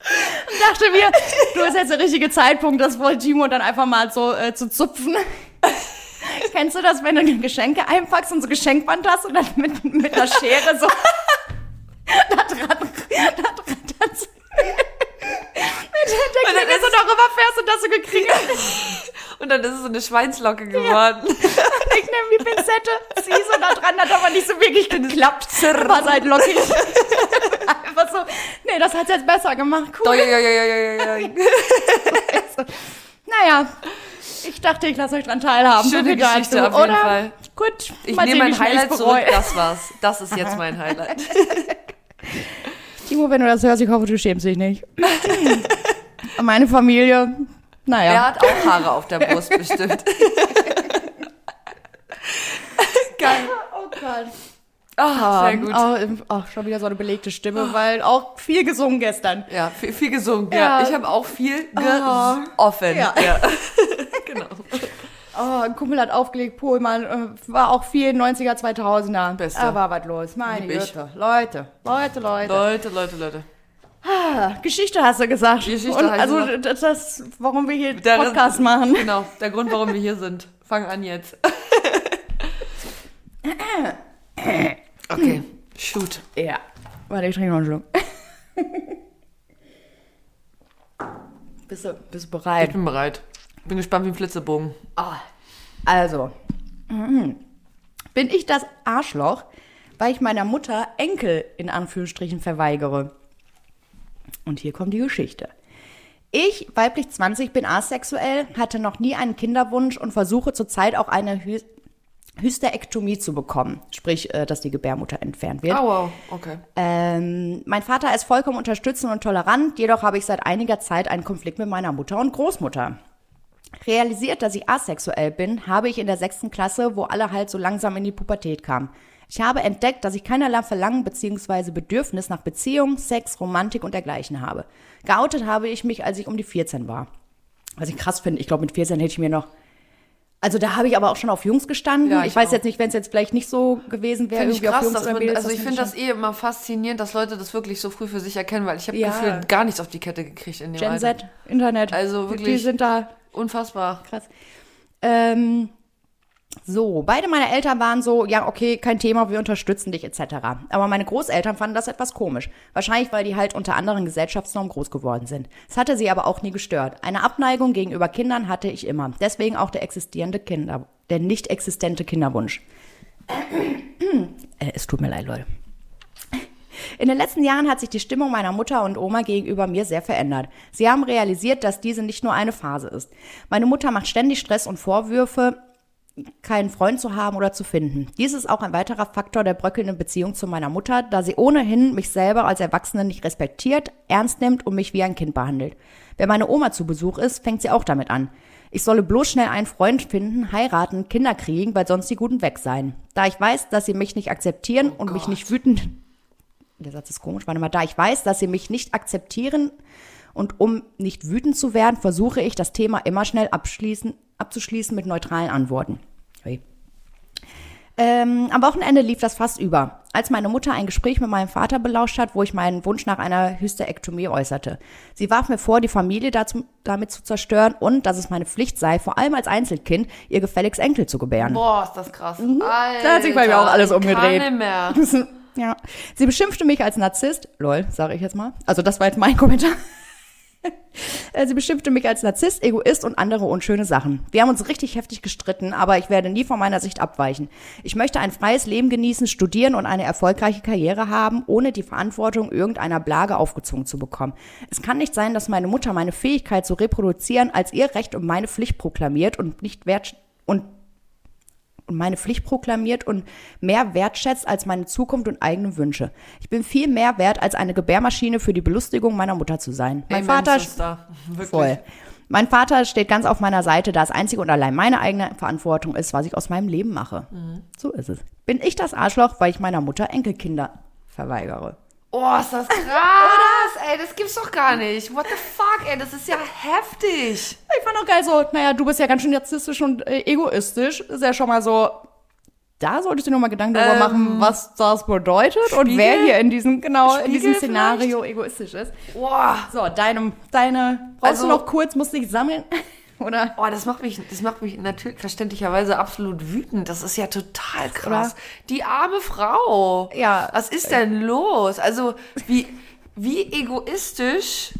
Und dachte mir, du ist jetzt der richtige Zeitpunkt, das wohl Timo dann einfach mal so äh, zu zupfen. Kennst du das, wenn du Geschenke einpackst und so Geschenkband hast und dann mit, mit einer Schere so da dran, da dran, dann so mit der Klinge so darüber fährst und das so gekriegt. *laughs* Und dann ist es so eine Schweinslocke geworden. *laughs* Ich nehme die Pinzette, zieh so da dran, hat aber nicht so wirklich geklappt. War halt lockig. *laughs* Einfach so, nee, das hat's jetzt besser gemacht. Cool. Doi, doi, doi. Naja, ich dachte, ich lasse euch dran teilhaben. Schöne Geschichte dazu, auf jeden oder? Fall. Gut, Ich nehme mein Highlight zurück, das war's. Das ist jetzt mein Highlight. Timo, wenn du das hörst, ich hoffe, du schämst dich nicht. Meine Familie, naja. Er hat auch Haare auf der Brust bestimmt. *laughs* Geil. Oh Gott. Ah, sehr gut. Auch, auch schon wieder so eine belegte Stimme, weil auch viel gesungen gestern. Ja, viel, viel gesungen. Ja. Ja. Ich habe auch viel Ah. gesoffen. Ja. ja. *laughs* genau. Oh, ein Kumpel hat aufgelegt, Pohlmann, äh, war auch viel 90er, 2000er. Beste. Da war was los, meine. Güte. Leute, Leute, Leute. Leute, Leute, Leute. Ah, Geschichte hast du gesagt. Geschichte Und ich also gesagt. das, das, warum wir hier Der- Podcast machen. Genau, der Grund, warum wir hier sind. Fang an jetzt. *laughs* okay, shoot. Ja. Warte, ich trinke noch einen Schluck. *laughs* bist, du, bist du Ich bereit? bin bereit. Bin gespannt wie ein Flitzebogen. Also, mhm. bin ich das Arschloch, weil ich meiner Mutter Enkel in Anführungsstrichen verweigere? Und hier kommt die Geschichte. Ich, weiblich 20, bin asexuell, hatte noch nie einen Kinderwunsch und versuche zurzeit auch eine Hy Hysterektomie zu bekommen. Sprich, äh, dass die Gebärmutter entfernt wird. Oh, wow, okay. Ähm, mein Vater ist vollkommen unterstützend und tolerant, jedoch habe ich seit einiger Zeit einen Konflikt mit meiner Mutter und Großmutter. Realisiert, dass ich asexuell bin, habe ich in der sechsten Klasse, wo alle halt so langsam in die Pubertät kamen. Ich habe entdeckt, dass ich keinerlei Verlangen bzw. Bedürfnis nach Beziehung, Sex, Romantik und dergleichen habe. Geoutet habe ich mich, als ich um die 14 war. Was ich krass finde, ich glaube, mit 14 hätte ich mir noch. Also da habe ich aber auch schon auf Jungs gestanden. Ja, ich, ich weiß auch. jetzt nicht, wenn es jetzt vielleicht nicht so gewesen wäre, Finde ich krass, dass man, also ich finde das eh immer faszinierend, dass Leute das wirklich so früh für sich erkennen, weil ich habe Ja. gefühlt gar nichts auf die Kette gekriegt in dem Gen Alter. Z, Internet. Also Die wirklich- sind da Unfassbar. krass. Ähm, so, beide meiner Eltern waren so, ja, okay, kein Thema, wir unterstützen dich etc. Aber meine Großeltern fanden das etwas komisch. Wahrscheinlich, weil die halt unter anderen Gesellschaftsnormen groß geworden sind. Es hatte sie aber auch nie gestört. Eine Abneigung gegenüber Kindern hatte ich immer. Deswegen auch der existierende Kinder, der nicht existente Kinderwunsch. äh, es tut mir leid, Leute. In den letzten Jahren hat sich die Stimmung meiner Mutter und Oma gegenüber mir sehr verändert. Sie haben realisiert, dass diese nicht nur eine Phase ist. Meine Mutter macht ständig Stress und Vorwürfe, keinen Freund zu haben oder zu finden. Dies ist auch ein weiterer Faktor der bröckelnden Beziehung zu meiner Mutter, da sie ohnehin mich selber als Erwachsene nicht respektiert, ernst nimmt und mich wie ein Kind behandelt. Wenn meine Oma zu Besuch ist, fängt sie auch damit an. Ich solle bloß schnell einen Freund finden, heiraten, Kinder kriegen, weil sonst die Guten weg seien. Da ich weiß, dass sie mich nicht akzeptieren und mich nicht wütend *laughs* der Satz ist komisch, warte mal, da ich weiß, dass sie mich nicht akzeptieren und um nicht wütend zu werden, versuche ich, das Thema immer schnell abschließen, abzuschließen mit neutralen Antworten. Ähm, am Wochenende lief das fast über, als meine Mutter ein Gespräch mit meinem Vater belauscht hat, wo ich meinen Wunsch nach einer Hysterektomie äußerte. Sie warf mir vor, die Familie dazu, damit zu zerstören und dass es meine Pflicht sei, vor allem als Einzelkind, ihr gefälligst Enkel zu gebären. Boah, ist das krass. Alter, Mhm. Da hat sich bei mir auch alles umgedreht. Kann mehr. *laughs* Ja. Sie beschimpfte mich als Narzisst. Lol, sage ich jetzt mal. Also das war jetzt mein Kommentar. *laughs* Sie beschimpfte mich als Narzisst, Egoist und andere unschöne Sachen. Wir haben uns richtig heftig gestritten, aber ich werde nie von meiner Sicht abweichen. Ich möchte ein freies Leben genießen, studieren und eine erfolgreiche Karriere haben, ohne die Verantwortung irgendeiner Blage aufgezwungen zu bekommen. Es kann nicht sein, dass meine Mutter meine Fähigkeit zu reproduzieren als ihr Recht und meine Pflicht proklamiert und nicht wert und und meine Pflicht proklamiert und mehr wertschätzt als meine Zukunft und eigene Wünsche. Ich bin viel mehr wert, als eine Gebärmaschine für die Belustigung meiner Mutter zu sein. Mein Amen, Vater Sister. Wirklich. voll. Mein Vater steht ganz auf meiner Seite, da es einzig und allein meine eigene Verantwortung ist, was ich aus meinem Leben mache. So ist es. Bin ich das Arschloch, weil ich meiner Mutter Enkelkinder verweigere? Oh, ist das krass, ey, das gibt's doch gar nicht. What the fuck, ey, das ist ja heftig. Ich fand auch geil so, naja, du bist ja ganz schön narzisstisch und äh, egoistisch. Ist ja schon mal so, da solltest du dir nochmal Gedanken darüber machen, was das bedeutet und Spiegel? wer hier in diesem, genau, in Spiegel diesem Szenario egoistisch ist. Boah. So, deine, deine, brauchst Also- du noch kurz, musst dich sammeln? Oder? Oh, das macht mich, das macht mich natürlich verständlicherweise absolut wütend. Das ist ja total krass. Die arme Frau. Ja. Was ist denn los? Also, wie, wie egoistisch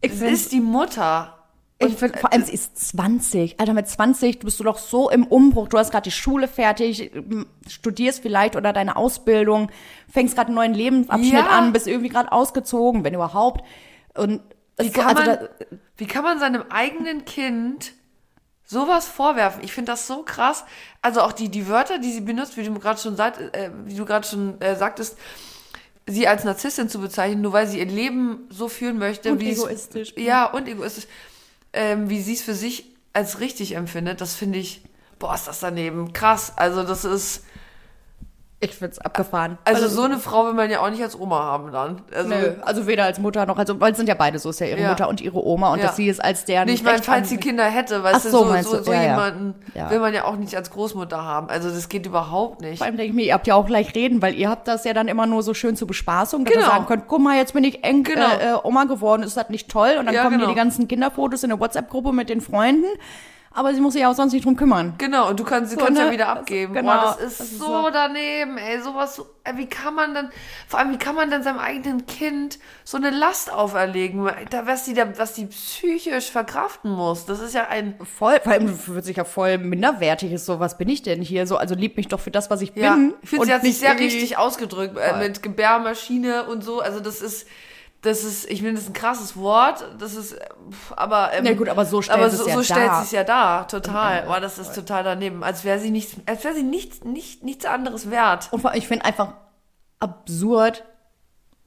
Ich find- ist die Mutter? Ich finde, vor allem, sie ist 20. Alter, mit 20 bist du doch so im Umbruch. Du hast gerade die Schule fertig, studierst vielleicht oder deine Ausbildung, fängst gerade einen neuen Lebensabschnitt Ja. an, bist irgendwie gerade ausgezogen, wenn überhaupt. Und Wie kann, also man, da, wie kann man seinem eigenen Kind sowas vorwerfen? Ich finde das so krass. Also auch die, die Wörter, die sie benutzt, wie du gerade schon, sagt, äh, wie du schon äh, sagtest, sie als Narzisstin zu bezeichnen, nur weil sie ihr Leben so führen möchte, Und egoistisch. ja, und egoistisch, ähm, wie sie es für sich als richtig empfindet, das finde ich, boah, ist das daneben krass. Also das ist, Ich find's abgefahren. Also so eine Frau will man ja auch nicht als Oma haben dann. Also, Nö, also weder als Mutter noch als, weil es sind ja beide so, ist ja ihre Ja. Mutter und ihre Oma und Ja. dass sie es als deren Nee, ich meine, falls sie Kinder hätte, weißt Ach du, so, so, so, du? so Ja, jemanden will man ja auch nicht als Großmutter haben. Also das geht überhaupt nicht. Vor allem denke ich mir, ihr habt ja auch gleich reden, weil ihr habt das ja dann immer nur so schön zur Bespaßung, dass Genau. ihr sagen könnt, guck mal, jetzt bin ich Eng Genau. äh, äh, Oma geworden, ist das nicht toll? Und dann kommen genau. hier die ganzen Kinderfotos in der WhatsApp-Gruppe mit den Freunden, aber sie muss sich ja auch sonst nicht drum kümmern. Genau, und du kannst, sie So, kannst ja ne? wieder abgeben. genau. Boah, das ist Das ist so so- daneben, ey, sowas, wie kann man denn, vor allem, wie kann man denn seinem eigenen Kind so eine Last auferlegen, da, was die da, was die psychisch verkraften muss, das ist ja ein, Voll, vor allem fühlt sich ja voll minderwertig ist, so, was bin ich denn hier? So, also lieb mich doch für das, was ich ja, bin. ich finde, sie hat sich sehr richtig ausgedrückt, äh, mit Gebärmaschine und so, also das ist, das ist, ich finde, das ist ein krasses Wort, das ist, aber, ähm, Ja gut, aber so stellt aber es so, ja so stellt es ja da, total. Boah, das ist total daneben. Als wäre sie nichts, als wäre sie nichts, nicht, nichts anderes wert. Und vor allem, ich finde einfach absurd,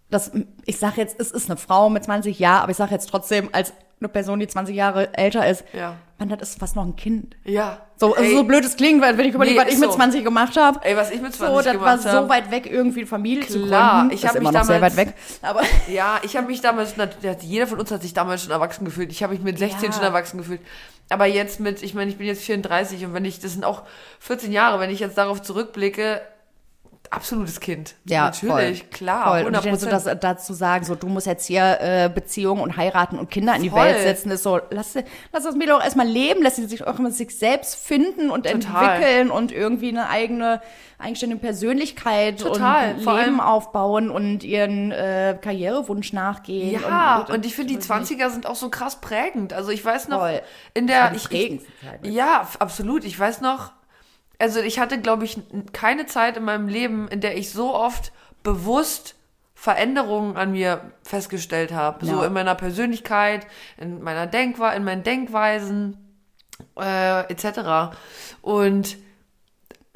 dass, ich sage jetzt, es ist eine Frau mit 20 Jahren, aber ich sage jetzt trotzdem, als eine Person, die 20 Jahre älter ist, Ja. man, das ist fast noch ein Kind. Ja. So, also so blöd es klingt, weil wenn ich überlege, Nee, was ich ist mit so. 20 gemacht habe. Ey, was ich mit 20 So, das war gemacht so habe. weit weg, irgendwie Familie zu Klar, gründen. ich ist hab immer mich noch sehr weit damals- weg. Aber *laughs* Ja, ich habe mich damals, jeder von uns hat sich damals schon erwachsen gefühlt. Ich habe mich mit 16 Ja. schon erwachsen gefühlt. Aber jetzt mit, ich meine, ich bin jetzt 34 und wenn ich, das sind auch 14 Jahre, wenn ich jetzt darauf zurückblicke, absolutes Kind. Ja, Natürlich, voll. klar, Voll. Und 100 ich denke so, dazu sagen, so, du musst jetzt hier äh, Beziehungen und heiraten und Kinder in die Voll. Welt setzen, ist so, lass, lass das Mädel auch erstmal leben, lass sie sich auch immer sich selbst finden und Total. entwickeln und irgendwie eine eigene, eigenständige Persönlichkeit Total. und Vor Leben allem- aufbauen und ihren äh, Karrierewunsch nachgehen. Ja, und, ich finde, die 20er sind auch so krass prägend. Also ich weiß noch, Voll. in der, ich, ich, Zeit, ne? ja, absolut. Ich weiß noch, also ich hatte, glaube ich, keine Zeit in meinem Leben, in der ich so oft bewusst Veränderungen an mir festgestellt habe. So Ja. in meiner Persönlichkeit, in meiner Denkweise, in meinen Denkweisen, äh, etc. Und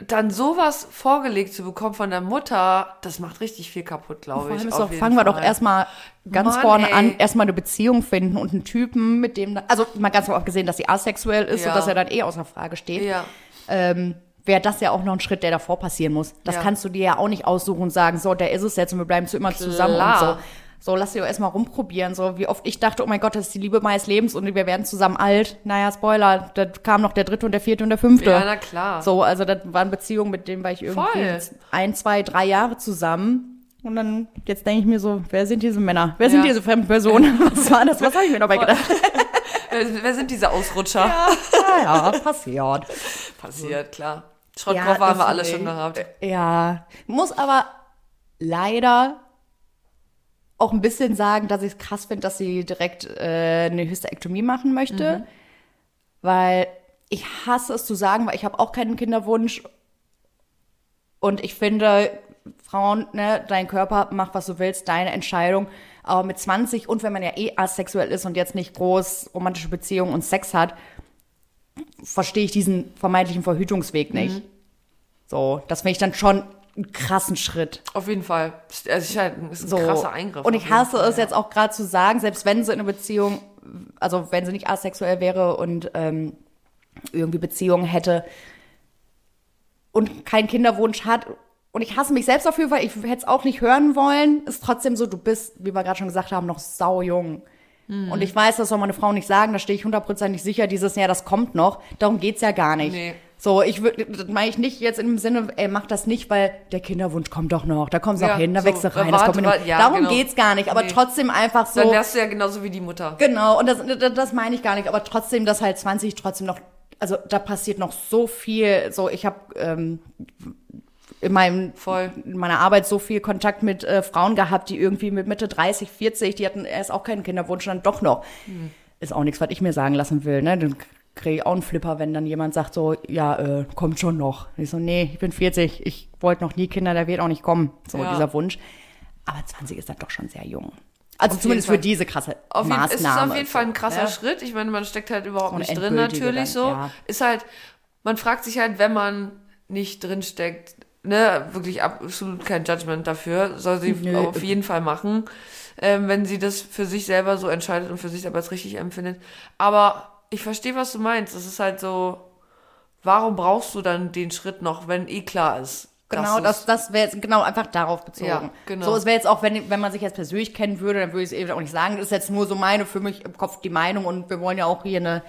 dann sowas vorgelegt zu bekommen von der Mutter, das macht richtig viel kaputt, glaube ich. doch, fangen wir doch Fall. erstmal ganz Mann, vorne ey. an, erstmal eine Beziehung finden und einen Typen, mit dem, also mal ganz davon abgesehen, dass sie asexuell ist, Ja. sodass er dann eh außer Frage steht. Ja. ähm, wäre das ja auch noch ein Schritt, der davor passieren muss. Das Ja. kannst du dir ja auch nicht aussuchen und sagen, so, der ist es jetzt und wir bleiben zu immer zusammen und Klar. so. So, lass dich doch erstmal rumprobieren. So, wie oft ich dachte, oh mein Gott, das ist die Liebe meines Lebens und wir werden zusammen alt. Naja, Spoiler, da kam noch der dritte und der vierte und der fünfte. Ja, na klar. So, also das waren Beziehungen, mit denen war ich irgendwie Voll. ein, zwei, drei Jahre zusammen. Und dann, jetzt denke ich mir so, wer sind diese Männer? Wer sind Ja. diese fremden Personen? *laughs* Was war das? Was habe ich mir dabei gedacht? Wer, *laughs* wer sind diese Ausrutscher? Ja, ja, passiert. Passiert, klar. Ja, Schrottkoffer haben wir alle schon gehabt. Ja, muss aber leider auch ein bisschen sagen, dass ich es krass finde, dass sie direkt äh, eine Hysterektomie machen möchte. Mhm. Weil ich hasse es zu sagen, weil ich habe auch keinen Kinderwunsch. Und ich finde, Frauen, ne, dein Körper, mach was du willst, deine Entscheidung. Aber mit 20 und wenn man ja eh asexuell ist und jetzt nicht groß romantische Beziehungen und Sex hat, verstehe ich diesen vermeintlichen Verhütungsweg nicht. So, das finde ich dann schon einen krassen Schritt. Auf jeden Fall. Also ist halt ist ein So. krasser Eingriff. Und ich hasse Fall, es ja. jetzt auch gerade zu sagen, selbst wenn sie in einer Beziehung, also wenn sie nicht asexuell wäre und ähm, irgendwie Beziehungen hätte und keinen Kinderwunsch hat. Und ich hasse mich selbst dafür, weil ich hätte es auch nicht hören wollen. Ist trotzdem so, du bist, wie wir gerade schon gesagt haben, noch sau jung. Mhm. Und ich weiß, das soll meine Frau nicht sagen, da stehe ich hundertprozentig sicher, dieses Jahr, das kommt noch. Darum geht's ja gar nicht. Nee. So, ich würde, das meine ich nicht jetzt im Sinne, ey, mach das nicht, weil der Kinderwunsch kommt doch noch, da kommen sie Ja, auch hin, da so, wächst du rein, das warte, kommt warte, ja, Darum genau. geht's gar nicht, aber Nee. trotzdem einfach so. Dann wärst du ja genauso wie die Mutter. Genau, und das, das, das meine ich gar nicht, aber trotzdem, dass halt 20 trotzdem noch, also da passiert noch so viel. So, ich habe ähm, in, meinem, Voll. in meiner Arbeit so viel Kontakt mit äh, Frauen gehabt, die irgendwie mit Mitte 30, 40, die hatten erst auch keinen Kinderwunsch, dann doch noch. Hm. Ist auch nichts, was ich mir sagen lassen will. Ne? Dann kriege ich auch einen Flipper, wenn dann jemand sagt so, ja, äh, kommt schon noch. Ich so, nee, ich bin 40, ich wollte noch nie Kinder, der wird auch nicht kommen, so Ja. dieser Wunsch. Aber 20 ist dann doch schon sehr jung. Also Auf zumindest jeden für diese krasse Auf jeden, es ist Maßnahme. auf jeden Fall ein krasser Ja. Schritt. Ich meine, man steckt halt überhaupt So nicht drin, natürlich dann, so. ja. Ist halt, man fragt sich halt, wenn man nicht drin steckt, ne, wirklich absolut kein Judgment dafür, soll sie Nö. auf jeden Fall machen, ähm, wenn sie das für sich selber so entscheidet und für sich selber als richtig empfindet. Aber ich verstehe, was du meinst. Es ist halt so, warum brauchst du dann den Schritt noch, wenn eh klar ist, Genau, Das das, wäre jetzt genau einfach darauf bezogen. Ja, genau. So, es wäre jetzt auch, wenn, wenn man sich jetzt persönlich kennen würde, dann würde ich es eben auch nicht sagen. Das ist jetzt nur so meine, für mich im Kopf die Meinung und wir wollen ja auch hier eine,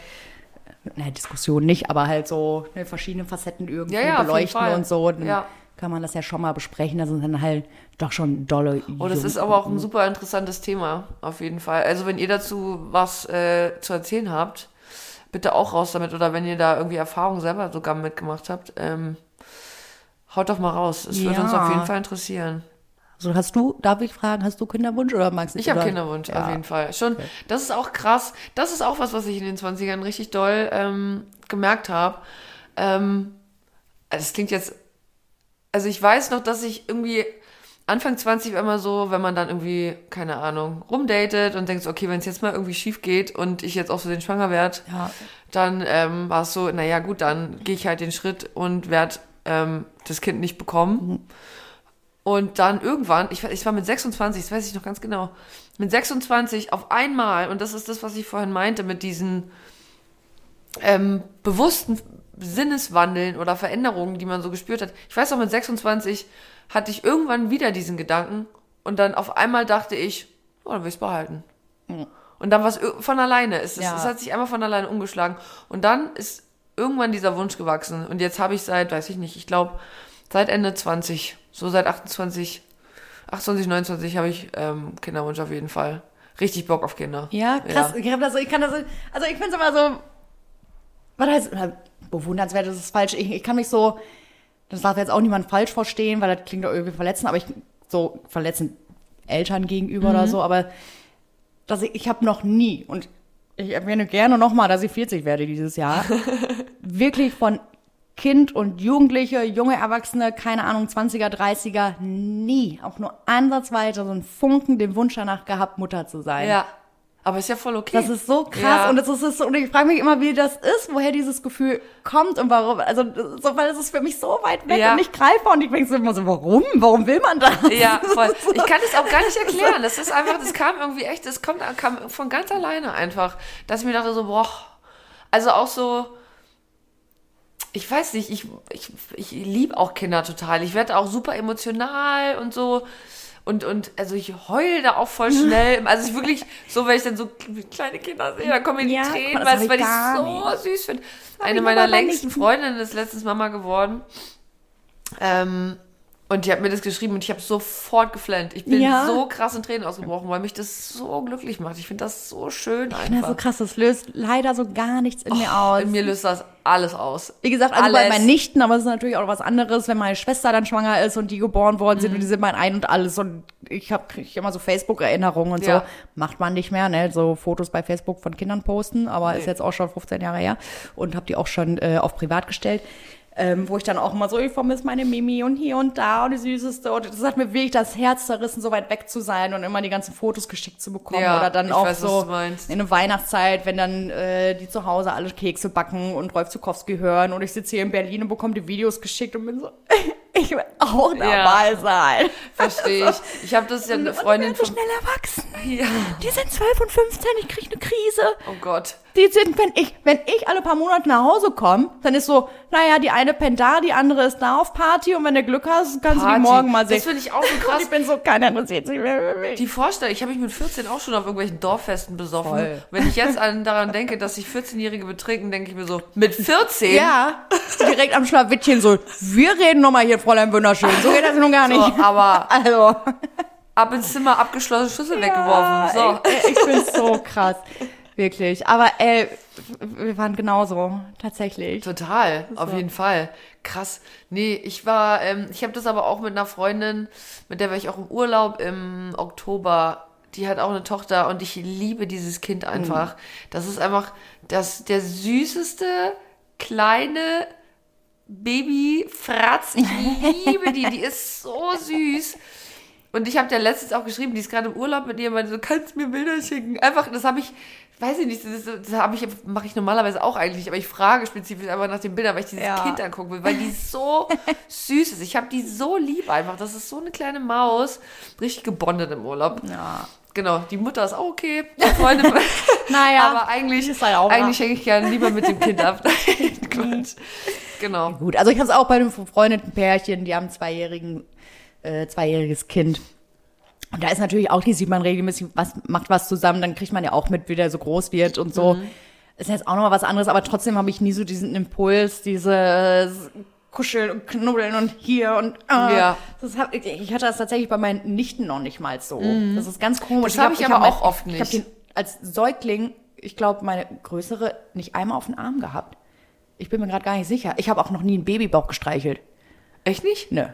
naja, Diskussion nicht, aber halt so ne, verschiedene Facetten irgendwie Ja, ja, beleuchten und so. Dann Ja. Kann man das ja schon mal besprechen. Das sind dann halt doch schon dolle. Oh, das ist aber auch ein super interessantes Thema, auf jeden Fall. Also wenn ihr dazu was äh, zu erzählen habt, bitte auch raus damit. Oder wenn ihr da irgendwie Erfahrungen selber sogar mitgemacht habt, ähm, haut doch mal raus. Es würde Ja. uns auf jeden Fall interessieren. So, hast du, darf ich fragen, hast du Kinderwunsch oder magst du Ich habe Kinderwunsch, ja. auf jeden Fall. Schon, das ist auch krass. Das ist auch was, was ich in den 20ern richtig doll ähm, gemerkt habe. Ähm, das klingt jetzt, also ich weiß noch, dass ich irgendwie Anfang 20 war immer so, wenn man dann irgendwie, keine Ahnung, rumdatet und denkt, okay, wenn es jetzt mal irgendwie schief geht und ich jetzt auch so den schwanger werde, Ja. dann ähm, war es so, naja gut, dann gehe ich halt den Schritt und werde ähm, das Kind nicht bekommen. Und dann irgendwann, ich, war- ich war mit 26, das weiß ich noch ganz genau, mit 26 auf einmal, und das ist das, was ich vorhin meinte, mit diesen ähm, bewussten Sinneswandeln oder Veränderungen, die man so gespürt hat. Ich weiß auch, mit 26 hatte ich irgendwann wieder diesen Gedanken und dann auf einmal dachte ich, oh, dann will ich es behalten. Und dann war es von alleine. Es, es, Ja. es hat sich einmal von alleine umgeschlagen. Und dann ist irgendwann dieser Wunsch gewachsen. Und jetzt habe ich seit, weiß ich nicht, ich glaube, seit Ende 20, so seit 28, 28, 29 habe ich ähm, Kinderwunsch auf jeden Fall. Richtig Bock auf Kinder. Ja, krass. Ich, hab das so, ich kann das so, also ich finde es immer so, was heißt, bewundernswert ist es falsch. Ich, ich kann mich so, das darf jetzt auch niemand falsch verstehen, weil das klingt doch irgendwie verletzend, aber ich, so verletzend Eltern gegenüber oder so, aber dass ich, ich habe noch nie, und ich erwähne gerne nochmal, dass ich 40 werde dieses Jahr, *laughs* wirklich von Kind und Jugendliche, junge Erwachsene, keine Ahnung, 20er, 30er, nie, auch nur ansatzweise so einen Funken den Wunsch danach gehabt, Mutter zu sein. Ja. Aber ist ja voll okay. Das ist so krass Ja. und das ist, ist und ich frage mich immer, wie das ist, woher dieses Gefühl kommt und warum. Also so, weil es ist für mich so weit weg Ja. und nicht greifbar und ich denke so immer so, warum? Warum will man das? Ja, *laughs* voll. Ich kann das auch gar nicht erklären. *laughs* Das ist einfach, das kam irgendwie echt, das kommt, kam von ganz alleine einfach, dass ich mir dachte so, boah, also auch so, ich weiß nicht, ich, ich, ich liebe auch Kinder total. Ich werde auch super emotional und so. Und, und also ich heule da auch voll schnell. *laughs* Also ich wirklich, so wenn ich dann so kleine Kinder sehe, dann kommen mir die Ja, Tränen, weil, ich weil ich so nicht. süß finde. Eine meiner längsten Freundinnen ist letztens Mama geworden. Ähm, und die hat mir das geschrieben und ich habe sofort geflennt. Ich bin Ja. so krass in Tränen ausgebrochen, weil mich das so glücklich macht. Ich finde das so schön Ja, einfach. so krass, das löst leider so gar nichts in mir aus. In mir löst das alles aus. Wie gesagt, also bei Alles. meinen Nichten, aber es ist natürlich auch was anderes, wenn meine Schwester dann schwanger ist und die geboren worden Mhm. sind und die sind mein Ein und alles und ich habe krieg ich immer so Facebook-Erinnerungen und Ja. so. Macht man nicht mehr, ne? So Fotos bei Facebook von Kindern posten, aber ist jetzt auch schon 15 Jahre her und habe die auch schon äh, auf privat gestellt. Ähm, wo ich dann auch immer so, ich vermisse meine Mimi und hier und da und die Süßeste. Und das hat mir wirklich das Herz zerrissen, so weit weg zu sein und immer die ganzen Fotos geschickt zu bekommen. Ja, Oder dann auch weiß, so in der Weihnachtszeit, wenn dann äh, die zu Hause alle Kekse backen und Rolf Zukowski hören und ich sitze hier in Berlin und bekomme die Videos geschickt und bin so, *laughs* ich will auch dabei sein. Verstehe ich. Ich habe das ja eine Freundin und die werden so von. schnell erwachsen. Ja. Die sind 12 und 15, ich kriege eine Krise. Oh Gott. Die sind, wenn ich, wenn ich alle paar Monate nach Hause komme, dann ist so, naja, die eine pennt da, die andere ist da auf Party und wenn du Glück hast, kannst du Party. die morgen mal sehen. Das finde ich auch so Und krass. ich bin so, keiner interessiert sich mehr für mich. Die Vorstellung, ich habe mich mit 14 auch schon auf irgendwelchen Dorffesten besoffen. Voll. Wenn ich jetzt an, daran denke, dass sich 14-Jährige betrinken, denke ich mir so, mit 14? Ja, direkt am Schlawittchen so, wir reden nochmal hier, Fräulein Wunderschön. So geht das nun gar nicht. So, aber *laughs* Also, ab ins Zimmer, abgeschlossene Schlüssel weggeworfen. So. ey, ich finde so krass. Wirklich. Aber ey, wir waren genauso, tatsächlich. Total, auf jeden Fall. Krass. Nee, ich war, ähm, ich habe das aber auch mit einer Freundin, mit der war ich auch im Urlaub im Oktober. Die hat auch eine Tochter und ich liebe dieses Kind einfach. Das ist einfach das, der süßeste kleine Baby-Fratz. Ich liebe die, die ist so süß. Und ich habe der letztens auch geschrieben, die ist gerade im Urlaub mit ihr, meinte so, kannst mir Bilder schicken? Einfach, das habe ich, weiß ich nicht, das, das habe ich, mache ich normalerweise auch eigentlich, aber ich frage spezifisch einfach nach den Bildern, weil ich dieses Ja. Kind angucken will, weil die so *laughs* süß ist. Ich habe die so lieb einfach. Das ist so eine kleine Maus, richtig gebondet im Urlaub. Ja. Genau, die Mutter ist auch okay, die Freundin. *laughs* *laughs* Naja, aber eigentlich, ist halt auch eigentlich hänge ich gerne lieber mit dem Kind ab. Quatsch. genau. Gut, also ich habe es auch bei einem befreundeten Pärchen, die haben ein zweijährigen, äh, zweijähriges Kind. Und da ist natürlich auch, die sieht man regelmäßig, was macht was zusammen, dann kriegt man ja auch mit, wie der so groß wird und so. Ist jetzt auch nochmal was anderes, aber trotzdem habe ich nie so diesen Impuls, dieses Kuscheln und Knuddeln und hier und äh, Ja. Das hab, ich, ich hatte das tatsächlich bei meinen Nichten noch nicht mal so. Das ist ganz komisch. Das hab ich aber auch oft Ich nicht. habe den als Säugling, ich glaube, meine größere nicht einmal auf den Arm gehabt. Ich bin mir gerade gar nicht sicher. Ich habe auch noch nie einen Babybauch gestreichelt. Echt nicht? Nö.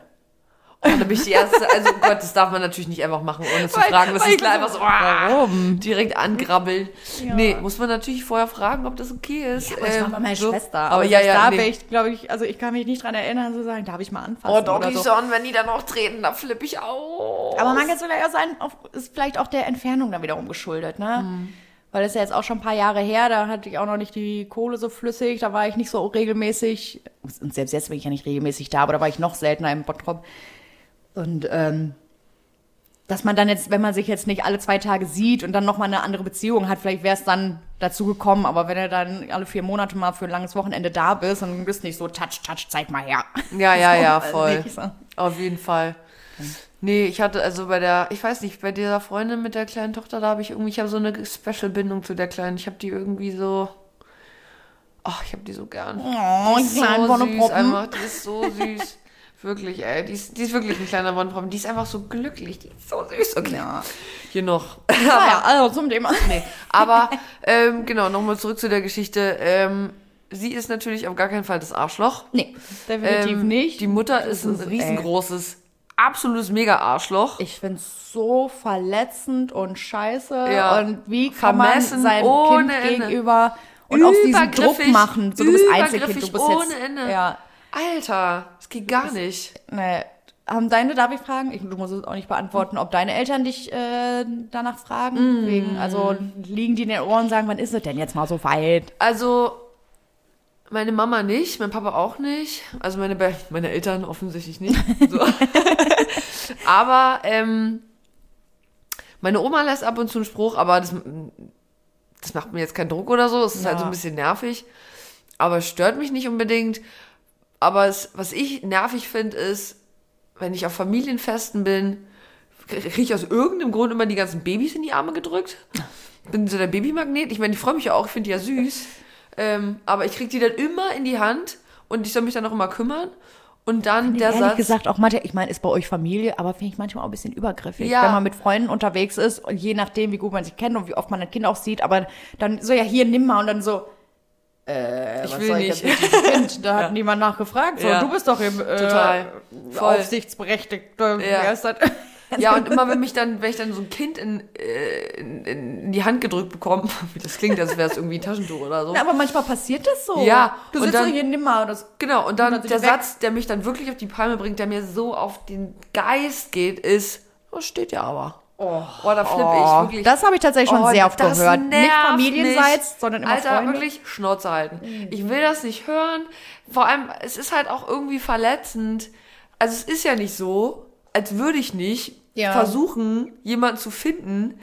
Oh, da bin ich die erste. Also oh Gott, das darf man natürlich nicht einfach machen, ohne zu Weil- fragen. Das ist ich klar einfach so, Warum? direkt angrabbeln. Nee, muss man natürlich vorher fragen, ob das okay ist. Aber das war Ähm, meiner so. Schwester. Aber ja, ja, da nee. ich, glaube ich, also ich kann mich nicht dran erinnern, zu sagen, darf ich mal anfassen Oh, oder Doggy so. schon, wenn die dann auch treten, da flippe ich auf. Aber man kann es vielleicht auch sein, ist vielleicht auch der Entfernung dann wiederum geschuldet, ne? Mhm. Weil das ist ja jetzt auch schon ein paar Jahre her, da hatte ich auch noch nicht die Kohle so flüssig, da war ich nicht so regelmäßig, und selbst jetzt bin ich ja nicht regelmäßig da, aber da war ich noch seltener im Bottrop. Und ähm, dass man dann jetzt, wenn man sich jetzt nicht alle zwei Tage sieht und dann nochmal eine andere Beziehung hat, vielleicht wäre es dann dazu gekommen, aber wenn du dann alle vier Monate mal für ein langes Wochenende da bist und bist nicht so, touch, touch, zeig mal her. Ja, ja, ja, *laughs* So, voll. so. Auf jeden Fall. Nee, ich hatte also bei der, ich weiß nicht, bei dieser Freundin mit der kleinen Tochter, da habe ich irgendwie, ich habe so eine Special-Bindung zu der Kleinen. Ich habe die irgendwie so, ach, ich habe die so gern. Oh, die ist so süß einfach, die ist so süß. *laughs* wirklich, ey, die ist, die ist wirklich ein kleiner Wonneproppen. Die ist einfach so glücklich, die ist so süß. Okay, Ja. hier noch. *laughs* Naja, also zum Thema. Nee, aber *laughs* ähm, genau, nochmal zurück zu der Geschichte. Ähm, sie ist natürlich auf gar keinen Fall das Arschloch. Nee, definitiv Ähm, nicht. Die Mutter ist ein ist, ey. riesengroßes, absolutes Mega-Arschloch. Ich find's so verletzend und scheiße. Ja. Und wie kann man Vermessen seinem ohne Kind Ende. gegenüber und auch diesen Druck machen. So, du bist Einzelkind, du bist ohne jetzt. Ende. Ja. Alter, das geht gar nicht. Nee. Haben deine, darf ich fragen? Ich, du musst es auch nicht beantworten, ob deine Eltern dich äh, danach fragen. Mm. Wegen, also liegen die in den Ohren und sagen, wann ist es denn jetzt mal so weit? Also, meine Mama nicht, mein Papa auch nicht. Also meine, Be meine Eltern offensichtlich nicht. *laughs* So. *laughs* aber ähm, meine Oma lässt ab und zu einen Spruch, aber das, das macht mir jetzt keinen Druck oder so. Es ist halt so ein Ja. bisschen nervig. Aber es stört mich nicht unbedingt. Aber es, was ich nervig finde, ist, wenn ich auf Familienfesten bin, kriege ich aus irgendeinem Grund immer die ganzen Babys in die Arme gedrückt. Bin so der Babymagnet. Ich meine, ich freue mich ja auch, ich finde die ja süß. Ähm, aber ich kriege die dann immer in die Hand und ich soll mich dann auch immer kümmern. Und dann der Ehrlich Satz. gesagt, auch manche, ich meine, ist bei euch Familie, aber finde ich manchmal auch ein bisschen übergriffig. Ja. Wenn man mit Freunden unterwegs ist und je nachdem, wie gut man sich kennt und wie oft man ein Kind auch sieht, aber dann so, ja, hier, nimm mal und dann so, äh, Ich was will soll nicht. ich jetzt mit diesem Kind? Da hat *laughs* niemand nachgefragt. So, Ja. du bist doch im äh, Total. Voll. Ja. *laughs* Ja, und immer wenn mich dann, wenn ich dann so ein Kind in, äh, in, in die Hand gedrückt bekomme, *laughs* wie das klingt, als wäre es irgendwie ein Taschentuch oder so. Na, aber manchmal passiert das so. Ja, Du und sitzt dann- so hier, nimm mal. und Das, Genau, und dann dann sind der. Satz, der mich dann wirklich auf die Palme bringt, der mir so auf den Geist geht, ist, das steht ja aber. Oh, da flippe Oh, ich wirklich. das habe ich tatsächlich schon Oh, sehr oft gehört. Nicht familienseits, mich. sondern immer Alter, Freunde. Mhm. wirklich Schnauze halten. Ich will das nicht hören. Vor allem, es ist halt auch irgendwie verletzend. Also es ist ja nicht so, als würde ich nicht Ja. versuchen, jemanden zu finden,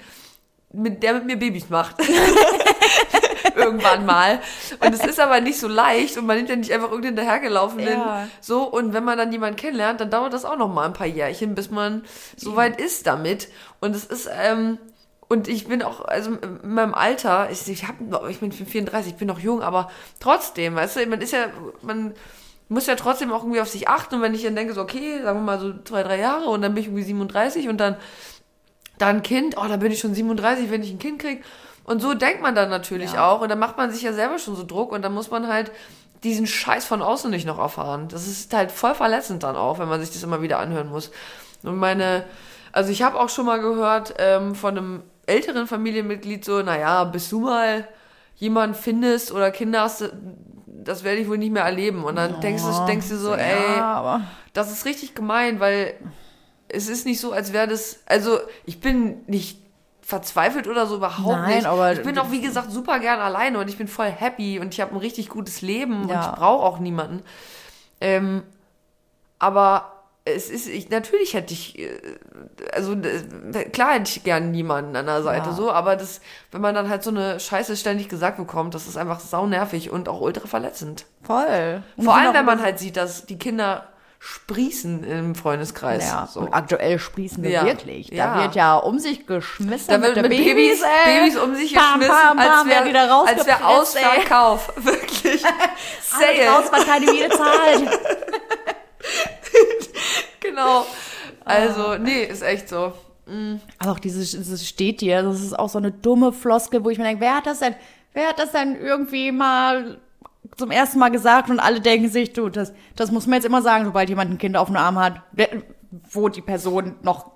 mit, der mit mir Babys macht. *laughs* *laughs* Irgendwann mal. Und es ist aber nicht so leicht und man nimmt ja nicht einfach irgendeinen dahergelaufenen. Ja. So, und wenn man dann jemanden kennenlernt, dann dauert das auch noch mal ein paar Jährchen, bis man so weit ist damit. Und es ist, ähm, und ich bin auch, also in meinem Alter, ich, ich, hab, ich bin 34, ich bin noch jung, aber trotzdem, weißt du, man ist ja, man muss ja trotzdem auch irgendwie auf sich achten. Und wenn ich dann denke, so, okay, sagen wir mal so zwei, drei Jahre und dann bin ich irgendwie 37 und dann, dann ein Kind, oh, dann bin ich schon 37, wenn ich ein Kind krieg. Und so denkt man dann natürlich Ja. auch. Und dann macht man sich ja selber schon so Druck und dann muss man halt diesen Scheiß von außen nicht noch erfahren. Das ist halt voll verletzend dann auch, wenn man sich das immer wieder anhören muss. Und meine, also ich habe auch schon mal gehört ähm, von einem älteren Familienmitglied so, naja, bis du mal jemanden findest oder Kinder hast, das werde ich wohl nicht mehr erleben. Und dann denkst du, denkst du so, ey, Ja, das ist richtig gemein, weil es ist nicht so, als wäre das. Also, ich bin nicht verzweifelt oder so überhaupt Nein, nicht. aber- ich bin auch, wie gesagt, super gern alleine und ich bin voll happy und ich habe ein richtig gutes Leben und Ja. ich brauche auch niemanden. Ähm, aber es ist, ich, natürlich hätte ich, äh, also klar hätte ich gern niemanden an der Seite Ja. so, aber das, wenn man dann halt so eine Scheiße ständig gesagt bekommt, das ist einfach saunervig und auch ultra verletzend. Voll. Und Vor allem, wenn man halt sieht, dass die Kinder sprießen im Freundeskreis. Ja, so. und aktuell sprießen wir Ja. wirklich. Da Ja. wird ja um sich geschmissen. Da wird der mit Babys, ey. Babys um sich Bam, geschmissen, bam, bam, als wäre als wär. Ausverkauf. *laughs* Wirklich. Alles raus, Sale. was keine Miete zahlt. *laughs* Genau. Ah. Also, nee, ist echt so. Aber auch dieses, dieses steht dir, das ist auch so eine dumme Floskel, wo ich mir denke, wer hat das denn, wer hat das denn irgendwie mal zum ersten Mal gesagt und alle denken sich, du, das, das muss man jetzt immer sagen, sobald jemand ein Kind auf dem Arm hat, wo die Person noch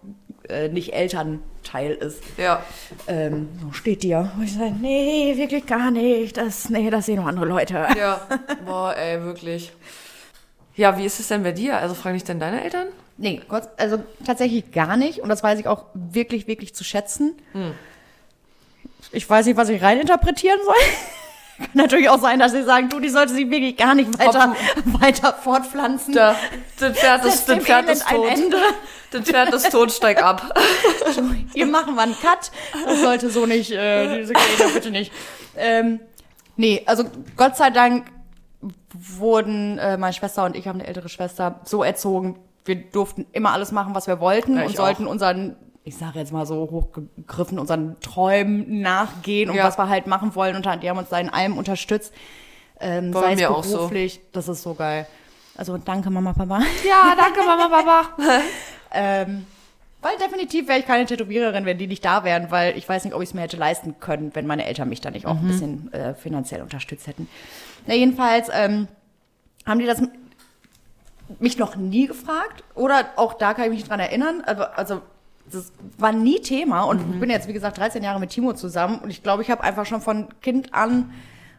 äh, nicht Elternteil ist. Ja. Ähm, so steht dir. Wo ich sage, nee, wirklich gar nicht. Das, nee, das sehen nur andere Leute. Ja. Boah, ey, wirklich. Ja, wie ist es denn bei dir? Also, fragen dich denn deine Eltern? Nee, Gott, also tatsächlich gar nicht. Und das weiß ich auch wirklich, wirklich zu schätzen. Ich weiß nicht, was ich reininterpretieren soll. Kann natürlich auch sein, dass sie sagen, du, die sollte sich wirklich gar nicht weiter, weiter fortpflanzen. Da, das Pferd ist, das Pferd ist tot. Ende. Das Pferd ist tot, steig ab. *laughs* Hier machen wir einen Cut. Das sollte so nicht, äh, diese Kinder bitte nicht. Ähm, nee, also Gott sei Dank wurden äh, meine Schwester und ich haben eine ältere Schwester so erzogen, wir durften immer alles machen, was wir wollten Ja, und sollten unseren, ich sage jetzt mal so hochgegriffen, unseren Träumen nachgehen und Ja. was wir halt machen wollen. Und die haben uns da in allem unterstützt. Ähm, War sei es auch so. beruflich, das ist so geil. Also danke Mama, Papa. Ja, danke, Mama, Papa. *laughs* Ähm, weil definitiv wäre ich keine Tätowiererin, wenn die nicht da wären, weil ich weiß nicht, ob ich es mir hätte leisten können, wenn meine Eltern mich da nicht auch ein bisschen äh, finanziell unterstützt hätten. Na, jedenfalls ähm, haben die das mich noch nie gefragt oder auch da kann ich mich nicht dran erinnern. Aber, also das war nie Thema und ich bin jetzt, wie gesagt, 13 Jahre mit Timo zusammen und ich glaube, ich habe einfach schon von Kind an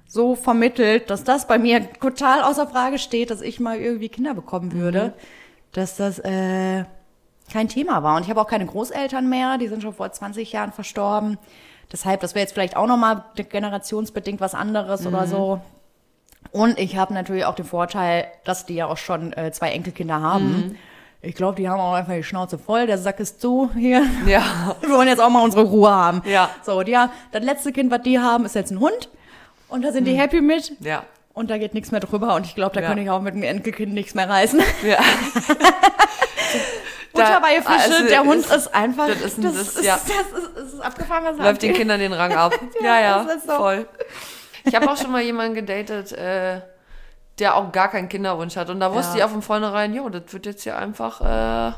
so vermittelt, dass das bei mir total außer Frage steht, dass ich mal irgendwie Kinder bekommen würde, dass das äh, kein Thema war. Und ich habe auch keine Großeltern mehr, die sind schon vor 20 Jahren verstorben. Deshalb, das wäre jetzt vielleicht auch nochmal generationsbedingt was anderes oder so. Und ich habe natürlich auch den Vorteil, dass die ja auch schon äh, zwei Enkelkinder haben. Ich glaube, die haben auch einfach die Schnauze voll. Der Sack ist zu hier. Ja. *laughs* Wir wollen jetzt auch mal unsere Ruhe haben. Ja. So, die haben, das letzte Kind, was die haben, ist jetzt ein Hund. Und da sind die happy mit. Ja. Und da geht nichts mehr drüber. Und ich glaube, da Ja. könnte ich auch mit dem Enkelkind nichts mehr reißen. Ja. *laughs* Butter bei Fische, also der Hund ist- ist, einfach. das ist ein- das- ist, ja. das ist, das ist abgefahren, was Läuft den. Kindern den Rang ab. *laughs* Ja, ja, das ist so. voll. Ich habe auch schon mal jemanden gedatet, äh, der auch gar keinen Kinderwunsch hat. Und da wusste Ja. ich auch von vornherein, jo, das wird jetzt hier einfach, äh,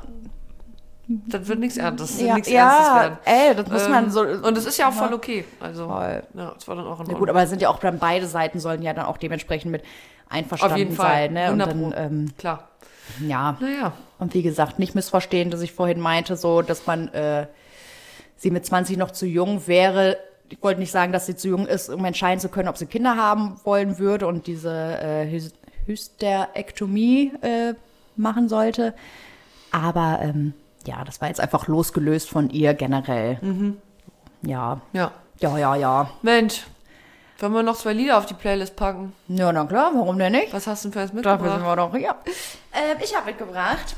das wird nichts Ernstes, das Ja, nichts Ernstes ja werden. ey, das muss man Ähm, so. Und es ist ja auch voll okay. Also, Voll. ja, es war dann auch in Ja, gut, aber sind ja auch dann beide Seiten sollen ja dann auch dementsprechend mit einverstanden Auf jeden Fall. sein. Ne? Und 100 dann, ähm, Klar. ja. Naja. Und wie gesagt, nicht missverstehen, dass ich vorhin meinte, so, dass man äh, sie mit 20 noch zu jung wäre. Ich wollte nicht sagen, dass sie zu jung ist, um entscheiden zu können, ob sie Kinder haben wollen würde und diese äh, Hys- Hysterektomie äh, machen sollte. Aber ähm, ja, das war jetzt einfach losgelöst von ihr generell. Ja, Ja. ja, ja, ja. Mensch, wollen wir noch zwei Lieder auf die Playlist packen? Ja, na klar, warum denn nicht? Was hast du denn für eins Dafür sind mitgebracht? wir doch hier. Ähm, ich habe mitgebracht.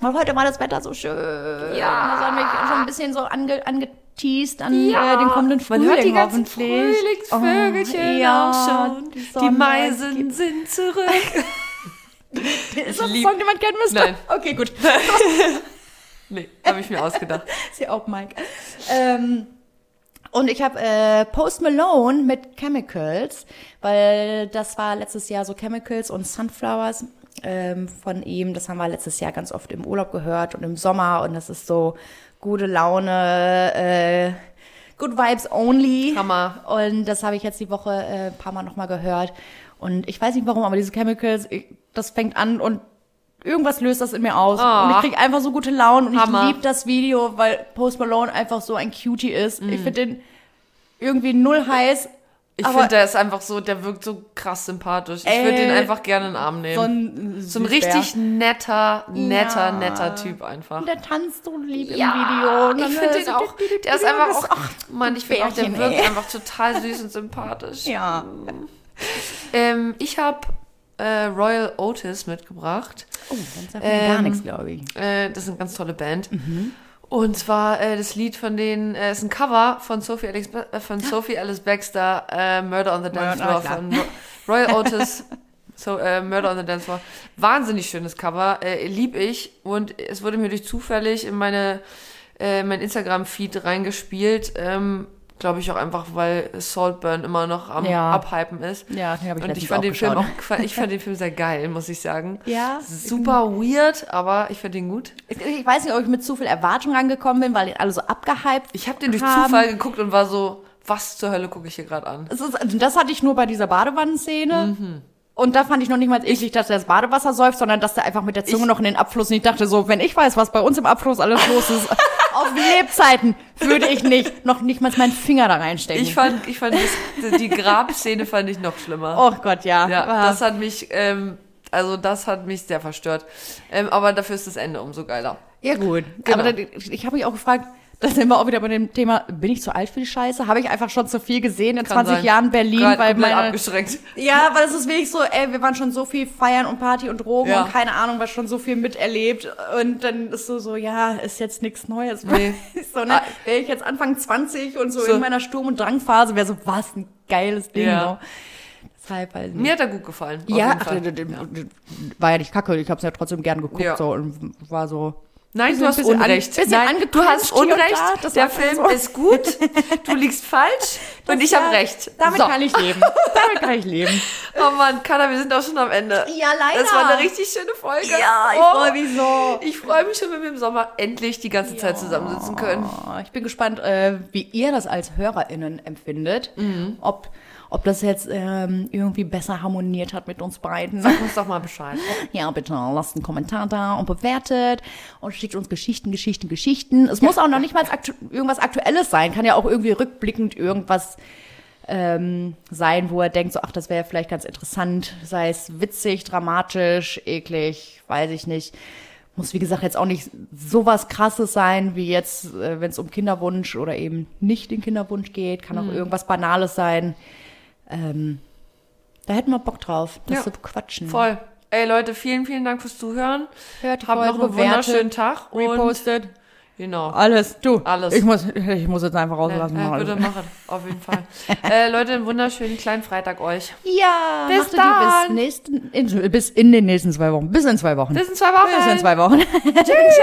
Weil heute war das Wetter so schön. Ja. Das haben wir schon ein bisschen so ange, angeteased an Ja. äh, den kommenden Frühling Man hört die ganzen. Frühlingsvögelchen Oh, ja, schon. die Die, Meisen sind zurück. Ist das ein lieb- Song, den man kennen müsste? Nein. Okay, gut. *laughs* nee, habe ich mir ausgedacht. *laughs* Ist ja auch Mike. Ähm, und ich habe äh, Post Malone mit Chemicals, weil das war letztes Jahr so Chemicals und Sunflowers ähm, von ihm. Das haben wir letztes Jahr ganz oft im Urlaub gehört und im Sommer. Und das ist so gute Laune, äh, good vibes only. Hammer. Und das habe ich jetzt die Woche äh, ein paar Mal nochmal gehört. Und ich weiß nicht warum, aber diese Chemicals, ich, das fängt an und irgendwas löst das in mir aus. Ah. Und ich krieg einfach so gute Laune und Hammer. ich liebe das Video, weil Post Malone einfach so ein Cutie ist. Ich finde den irgendwie null heiß. Ich finde, der ist einfach so, der wirkt so krass sympathisch. Ich würde den einfach gerne in den Arm nehmen. so ein, So ein richtig netter, netter, Ja. netter Typ einfach. Und der tanzt so lieb im Video. Und ich finde den auch, der ist einfach auch, Mann, ich finde auch, der wirkt ey. einfach total süß und sympathisch. Ja. Ähm, ich habe äh, Royal Otis mitgebracht. Oh, sagt mir gar Ähm, nichts, glaube ich. Äh, das ist eine ganz tolle Band. Mhm. Und zwar äh, das Lied von denen, äh, ist ein Cover von Sophie Alice, äh, von Sophie Alice Baxter, äh, Murder on the Dance Floor von Ro Royal Otis. So, äh, Murder on the Dance Floor. Wahnsinnig schönes Cover, äh, lieb ich. Und es wurde mir durch zufällig in meine, äh, mein Instagram-Feed reingespielt. Ähm, Glaube ich auch einfach, weil Saltburn immer noch am Ja. Abhypen ist. Ja, den habe ich Und ich fand den Film auch, ich fand den Film sehr geil, muss ich sagen. Ja. Super weird, aber ich fand den gut. Ich weiß nicht, ob ich mit zu viel Erwartung rangekommen bin, weil alle so abgehypt Ich habe den durch haben. Zufall geguckt und war so, was zur Hölle gucke ich hier gerade an? Ist, das hatte ich nur bei dieser Badewannenszene. Mhm. Und da fand ich noch nicht mal eklig, dass er das Badewasser säuft, sondern dass der einfach mit der Zunge Ich- noch in den Abfluss nicht dachte, so, wenn ich weiß, was bei uns im Abfluss alles los ist, *laughs* auf Lebzeiten würde ich nicht, noch nicht mal meinen Finger da reinstecken. Ich fand, ich fand das, die Grabszene fand ich noch schlimmer. oh Gott, ja. ja, das hat mich, ähm, also das hat mich sehr verstört. Ähm, aber dafür ist das Ende umso geiler. Ja, gut. Genau. Aber ich habe mich auch gefragt, da sind wir auch wieder bei dem Thema, bin ich zu alt für die Scheiße? Habe ich einfach schon zu viel gesehen in Kann 20 sein. Jahren Berlin, Gerade weil meine, abgeschränkt. Ja, weil es ist wirklich so, ey, wir waren schon so viel feiern und Party und Drogen Ja. und keine Ahnung, was schon so viel miterlebt. Und dann ist so, so, ja, ist jetzt nichts Neues. Nee. *laughs* so, ne? Wäre ich jetzt Anfang 20 und so, So. in meiner Sturm- und Drangphase, wäre so, was ein geiles Ding. Ja. So. Deshalb halt Mir hat er gut gefallen. ja, ach, war ja nicht kacke, ich habe es ja trotzdem gern geguckt Ja. so und war so. Nein, du hast an- Unrecht. bisschen Nein, du hast Unrecht. da, das Der Film so. ist gut. Du liegst falsch *laughs* und ich habe ja- recht. Damit so. kann ich leben. *laughs* Damit kann ich leben. Oh Mann, Kada, wir sind auch schon am Ende. Ja, leider. Das war eine richtig schöne Folge. Ja, ich Oh. freue mich so. Ich freue mich schon, wenn wir im Sommer endlich die ganze Zeit zusammensitzen können. Ich bin gespannt, äh, wie ihr das als HörerInnen empfindet. Mhm. Ob, ob das jetzt ähm, irgendwie besser harmoniert hat mit uns beiden. Sag uns doch mal Bescheid. *laughs* Ja, bitte lasst einen Kommentar da und bewertet und schickt uns Geschichten, Geschichten, Geschichten. Es muss auch noch nicht mal aktu irgendwas Aktuelles sein. Kann ja auch irgendwie rückblickend irgendwas ähm, sein, wo er denkt, so, ach, das wäre vielleicht ganz interessant. Sei es witzig, dramatisch, eklig, weiß ich nicht. Muss, wie gesagt, jetzt auch nicht sowas krasses sein, wie jetzt, äh, wenn es um Kinderwunsch oder eben nicht den Kinderwunsch geht. Kann auch irgendwas Banales sein. Ähm, da hätten wir Bock drauf, das Ja. zu quatschen. Voll. Ey Leute, vielen, vielen Dank fürs Zuhören. Hört Habt noch einen bewertet, wunderschönen Tag. Und Repostet. genau. Alles, du. Alles. Ich muss, ich muss jetzt einfach rauslassen. Äh, bitte alles. machen, auf jeden Fall. *laughs* äh, Leute, einen wunderschönen kleinen Freitag euch. Ja, Bis dann. Bis, nächsten, in, bis in den nächsten zwei Wochen. Bis in zwei Wochen. Bis in zwei Wochen. Bis in zwei Wochen. *laughs* Tschüss.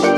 Ciao.